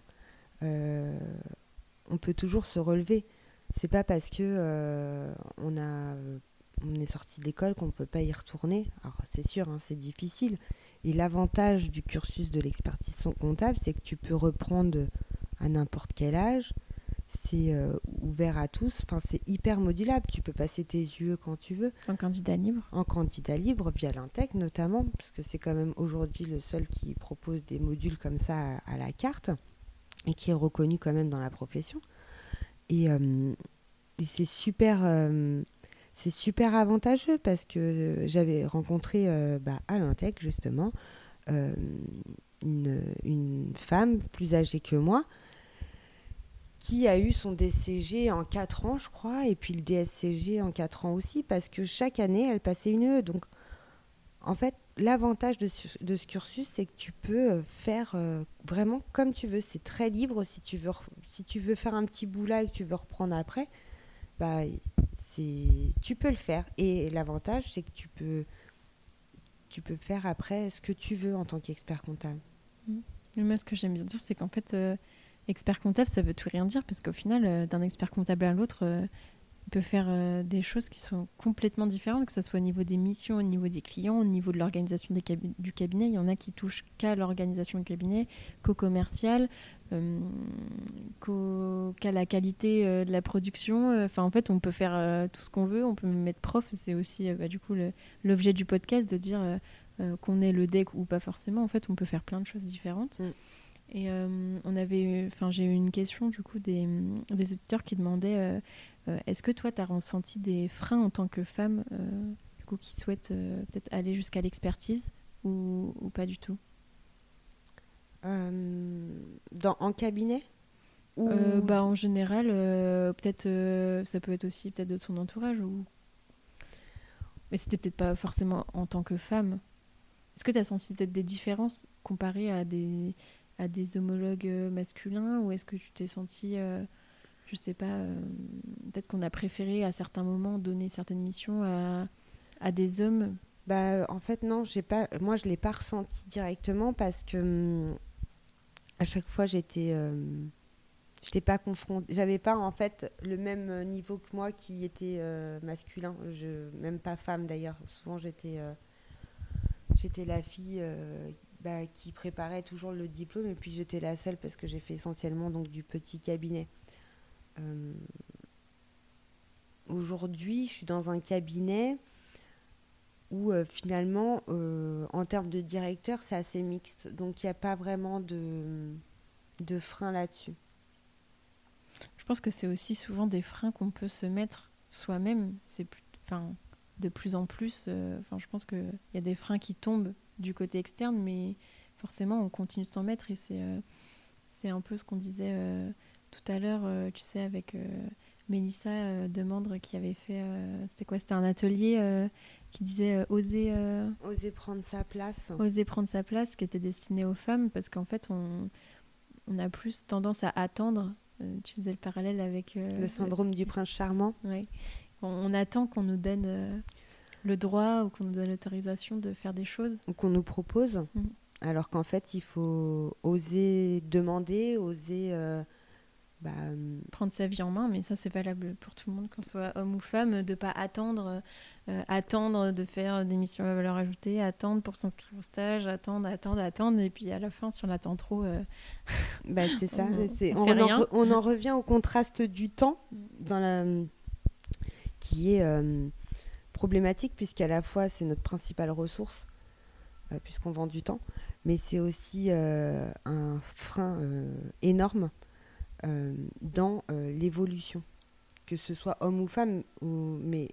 On peut toujours se relever. C'est pas parce que on a, on est sorti de l'école qu'on peut pas y retourner. Alors c'est sûr, hein, c'est difficile. Et l'avantage du cursus de l'expertise comptable, c'est que tu peux reprendre à n'importe quel âge. C'est euh, ouvert à tous. Enfin, c'est hyper modulable. Tu peux passer tes yeux quand tu veux En candidat libre. en candidat libre via l'Intec notamment, parce que c'est quand même aujourd'hui le seul qui propose des modules comme ça à, à la carte et qui est reconnu quand même dans la profession. Et, euh, et c'est super, euh, c'est super avantageux parce que j'avais rencontré euh, bah, à l'Intec justement euh, une, femme plus âgée que moi qui a eu son DCG en 4 ans, je crois, et puis le DSCG en 4 ans aussi, parce que chaque année, elle passait une UE. Donc, en fait, l'avantage de, ce- cursus, c'est que tu peux euh, faire euh, vraiment comme tu veux. C'est très libre. Si tu, veux, si tu veux faire un petit bout là et que tu veux reprendre après, bah, tu peux le faire. Et l'avantage, c'est que tu peux, tu peux faire après ce que tu veux en tant qu'expert comptable. Mais moi, ce que j'aime bien dire, c'est qu'en fait, euh, expert comptable, ça veut tout rien dire, parce qu'au final, euh, d'un expert comptable à l'autre, euh, il peut faire euh, des choses qui sont complètement différentes, que ce soit au niveau des missions, au niveau des clients, au niveau de l'organisation du cabinet. Il y en a qui touchent qu'à l'organisation du cabinet, qu'au commercial, euh, qu'à la qualité euh, de la production. Enfin, en fait, on peut faire tout ce qu'on veut, on peut même mettre prof. C'est aussi, bah, du coup, l'objet du podcast de dire qu'on est le deck ou pas forcément. En fait, on peut faire plein de choses différentes. Mm. Et on avait, eu- enfin, j'ai eu une question du coup des, des auditeurs qui demandaient est-ce que toi, tu as ressenti des freins en tant que femme, euh, du coup, qui souhaitent euh, peut-être aller jusqu'à l'expertise ou, ou pas du tout? Euh, dans, en cabinet? Ou... Euh, bah, En général, euh, peut-être, euh, ça peut être aussi peut-être de ton entourage ou. Mais c'était peut-être pas forcément en tant que femme. Est-ce que tu as senti peut-être des différences comparées à des, à des homologues euh, masculins ou est-ce que tu t'es senti, euh, je sais pas, euh, peut-être qu'on a préféré à certains moments donner certaines missions à, des hommes Bah, en fait, non, pas, moi, je ne l'ai pas ressenti directement parce que hum, à chaque fois, j'étais. Euh, pas. J'avais pas, en fait, le même euh, niveau que moi qui était euh, masculin. Je, même pas femme d'ailleurs. Souvent, j'étais. euh, la fille euh, bah, qui préparait toujours le diplôme et puis j'étais la seule parce que j'ai fait essentiellement donc du petit cabinet. Euh, Aujourd'hui, je suis dans un cabinet où euh, finalement, euh, en termes de directeur, c'est assez mixte. Donc il n'y a pas vraiment de, de frein là-dessus. Je pense que c'est aussi souvent des freins qu'on peut se mettre soi-même. C'est enfin, de plus en plus. je pense qu'il y a des freins qui tombent du côté externe, mais forcément, on continue de s'en mettre. Et c'est, c'est un peu ce qu'on disait tout à l'heure, euh, tu sais, avec euh, Mélissa euh, Demandre qui avait fait. c'était quoi C'était un atelier qui disait oser. Oser prendre sa place. oser prendre sa place qui était destinée aux femmes parce qu'en fait on, on a plus tendance à attendre tu faisais le parallèle avec Le syndrome du prince charmant. ouais. on, on attend qu'on nous donne le droit ou qu'on nous donne l'autorisation de faire des choses qu'on nous propose, Mhm. alors qu'en fait, il faut oser demander, oser, euh, bah, prendre sa vie en main, mais ça c'est valable pour tout le monde, qu'on soit homme ou femme, de pas attendre, euh, attendre de faire des missions à valeur ajoutée, attendre pour s'inscrire au stage, attendre, attendre, attendre, et puis à la fin, si on attend trop, euh, bah, c'est ça. on, on, en on, en revient au contraste du temps dans la qui est euh, problématique puisqu'à la fois c'est notre principale ressource puisqu'on vend du temps, mais c'est aussi un frein énorme euh, dans euh, l'évolution, que ce soit homme ou femme, ou, mais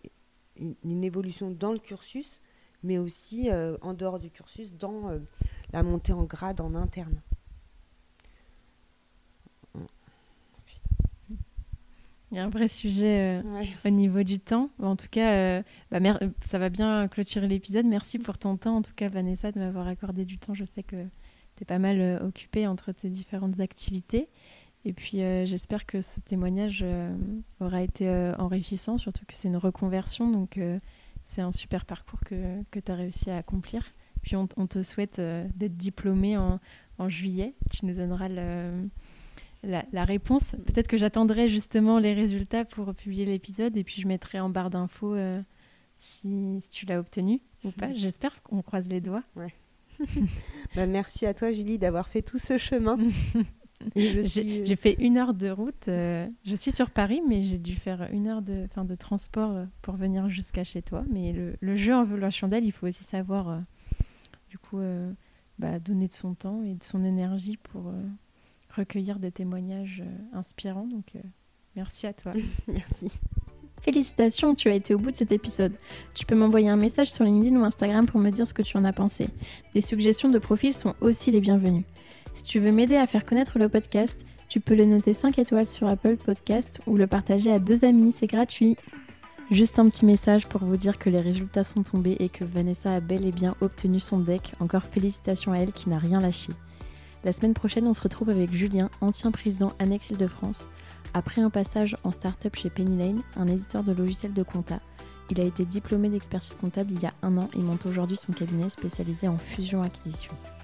une, évolution dans le cursus, mais aussi euh, en dehors du cursus, dans la montée en grade en interne. Il y a un vrai sujet au niveau du temps. En tout cas, bah, ça va bien clôturer l'épisode. Merci pour ton temps, en tout cas, Vanessa, de m'avoir accordé du temps. Je sais que tu es pas mal occupée entre tes différentes activités. Et puis euh, j'espère que ce témoignage euh, aura été euh, enrichissant, surtout que c'est une reconversion, donc c'est un super parcours que, que tu as réussi à accomplir. Puis on, te souhaite d'être diplômé en, en, juillet. Tu nous donneras le, la, la, réponse. Peut-être que j'attendrai justement les résultats pour publier l'épisode et puis je mettrai en barre d'infos si, si, tu l'as obtenu ou pas. J'espère qu'on croise les doigts. Ouais. bah, merci à toi Julie d'avoir fait tout ce chemin. J'ai fait une heure de route. Euh, je suis sur Paris, mais j'ai dû faire une heure de, de transport euh, pour venir jusqu'à chez toi. Mais le, le, jeu en veut la chandelle, il faut aussi savoir, euh, du coup, bah, donner de son temps et de son énergie pour recueillir des témoignages inspirants. Donc, merci à toi. merci. Félicitations, tu as été au bout de cet épisode. Tu peux m'envoyer un message sur LinkedIn ou Instagram pour me dire ce que tu en as pensé. Des suggestions de profils sont aussi les bienvenues. Si tu veux m'aider à faire connaître le podcast, tu peux le noter 5 étoiles sur Apple Podcast ou le partager à deux amis, c'est gratuit. Juste un petit message pour vous dire que les résultats sont tombés et que Vanessa a bel et bien obtenu son deck. Encore félicitations à elle qui n'a rien lâché. La semaine prochaine, on se retrouve avec Julien, ancien président Annex Île-de-France. Après un passage en start-up chez Penny Lane, un éditeur de logiciels de compta, il a été diplômé d'expertise comptable il y a un an et monte aujourd'hui son cabinet spécialisé en fusion-acquisition.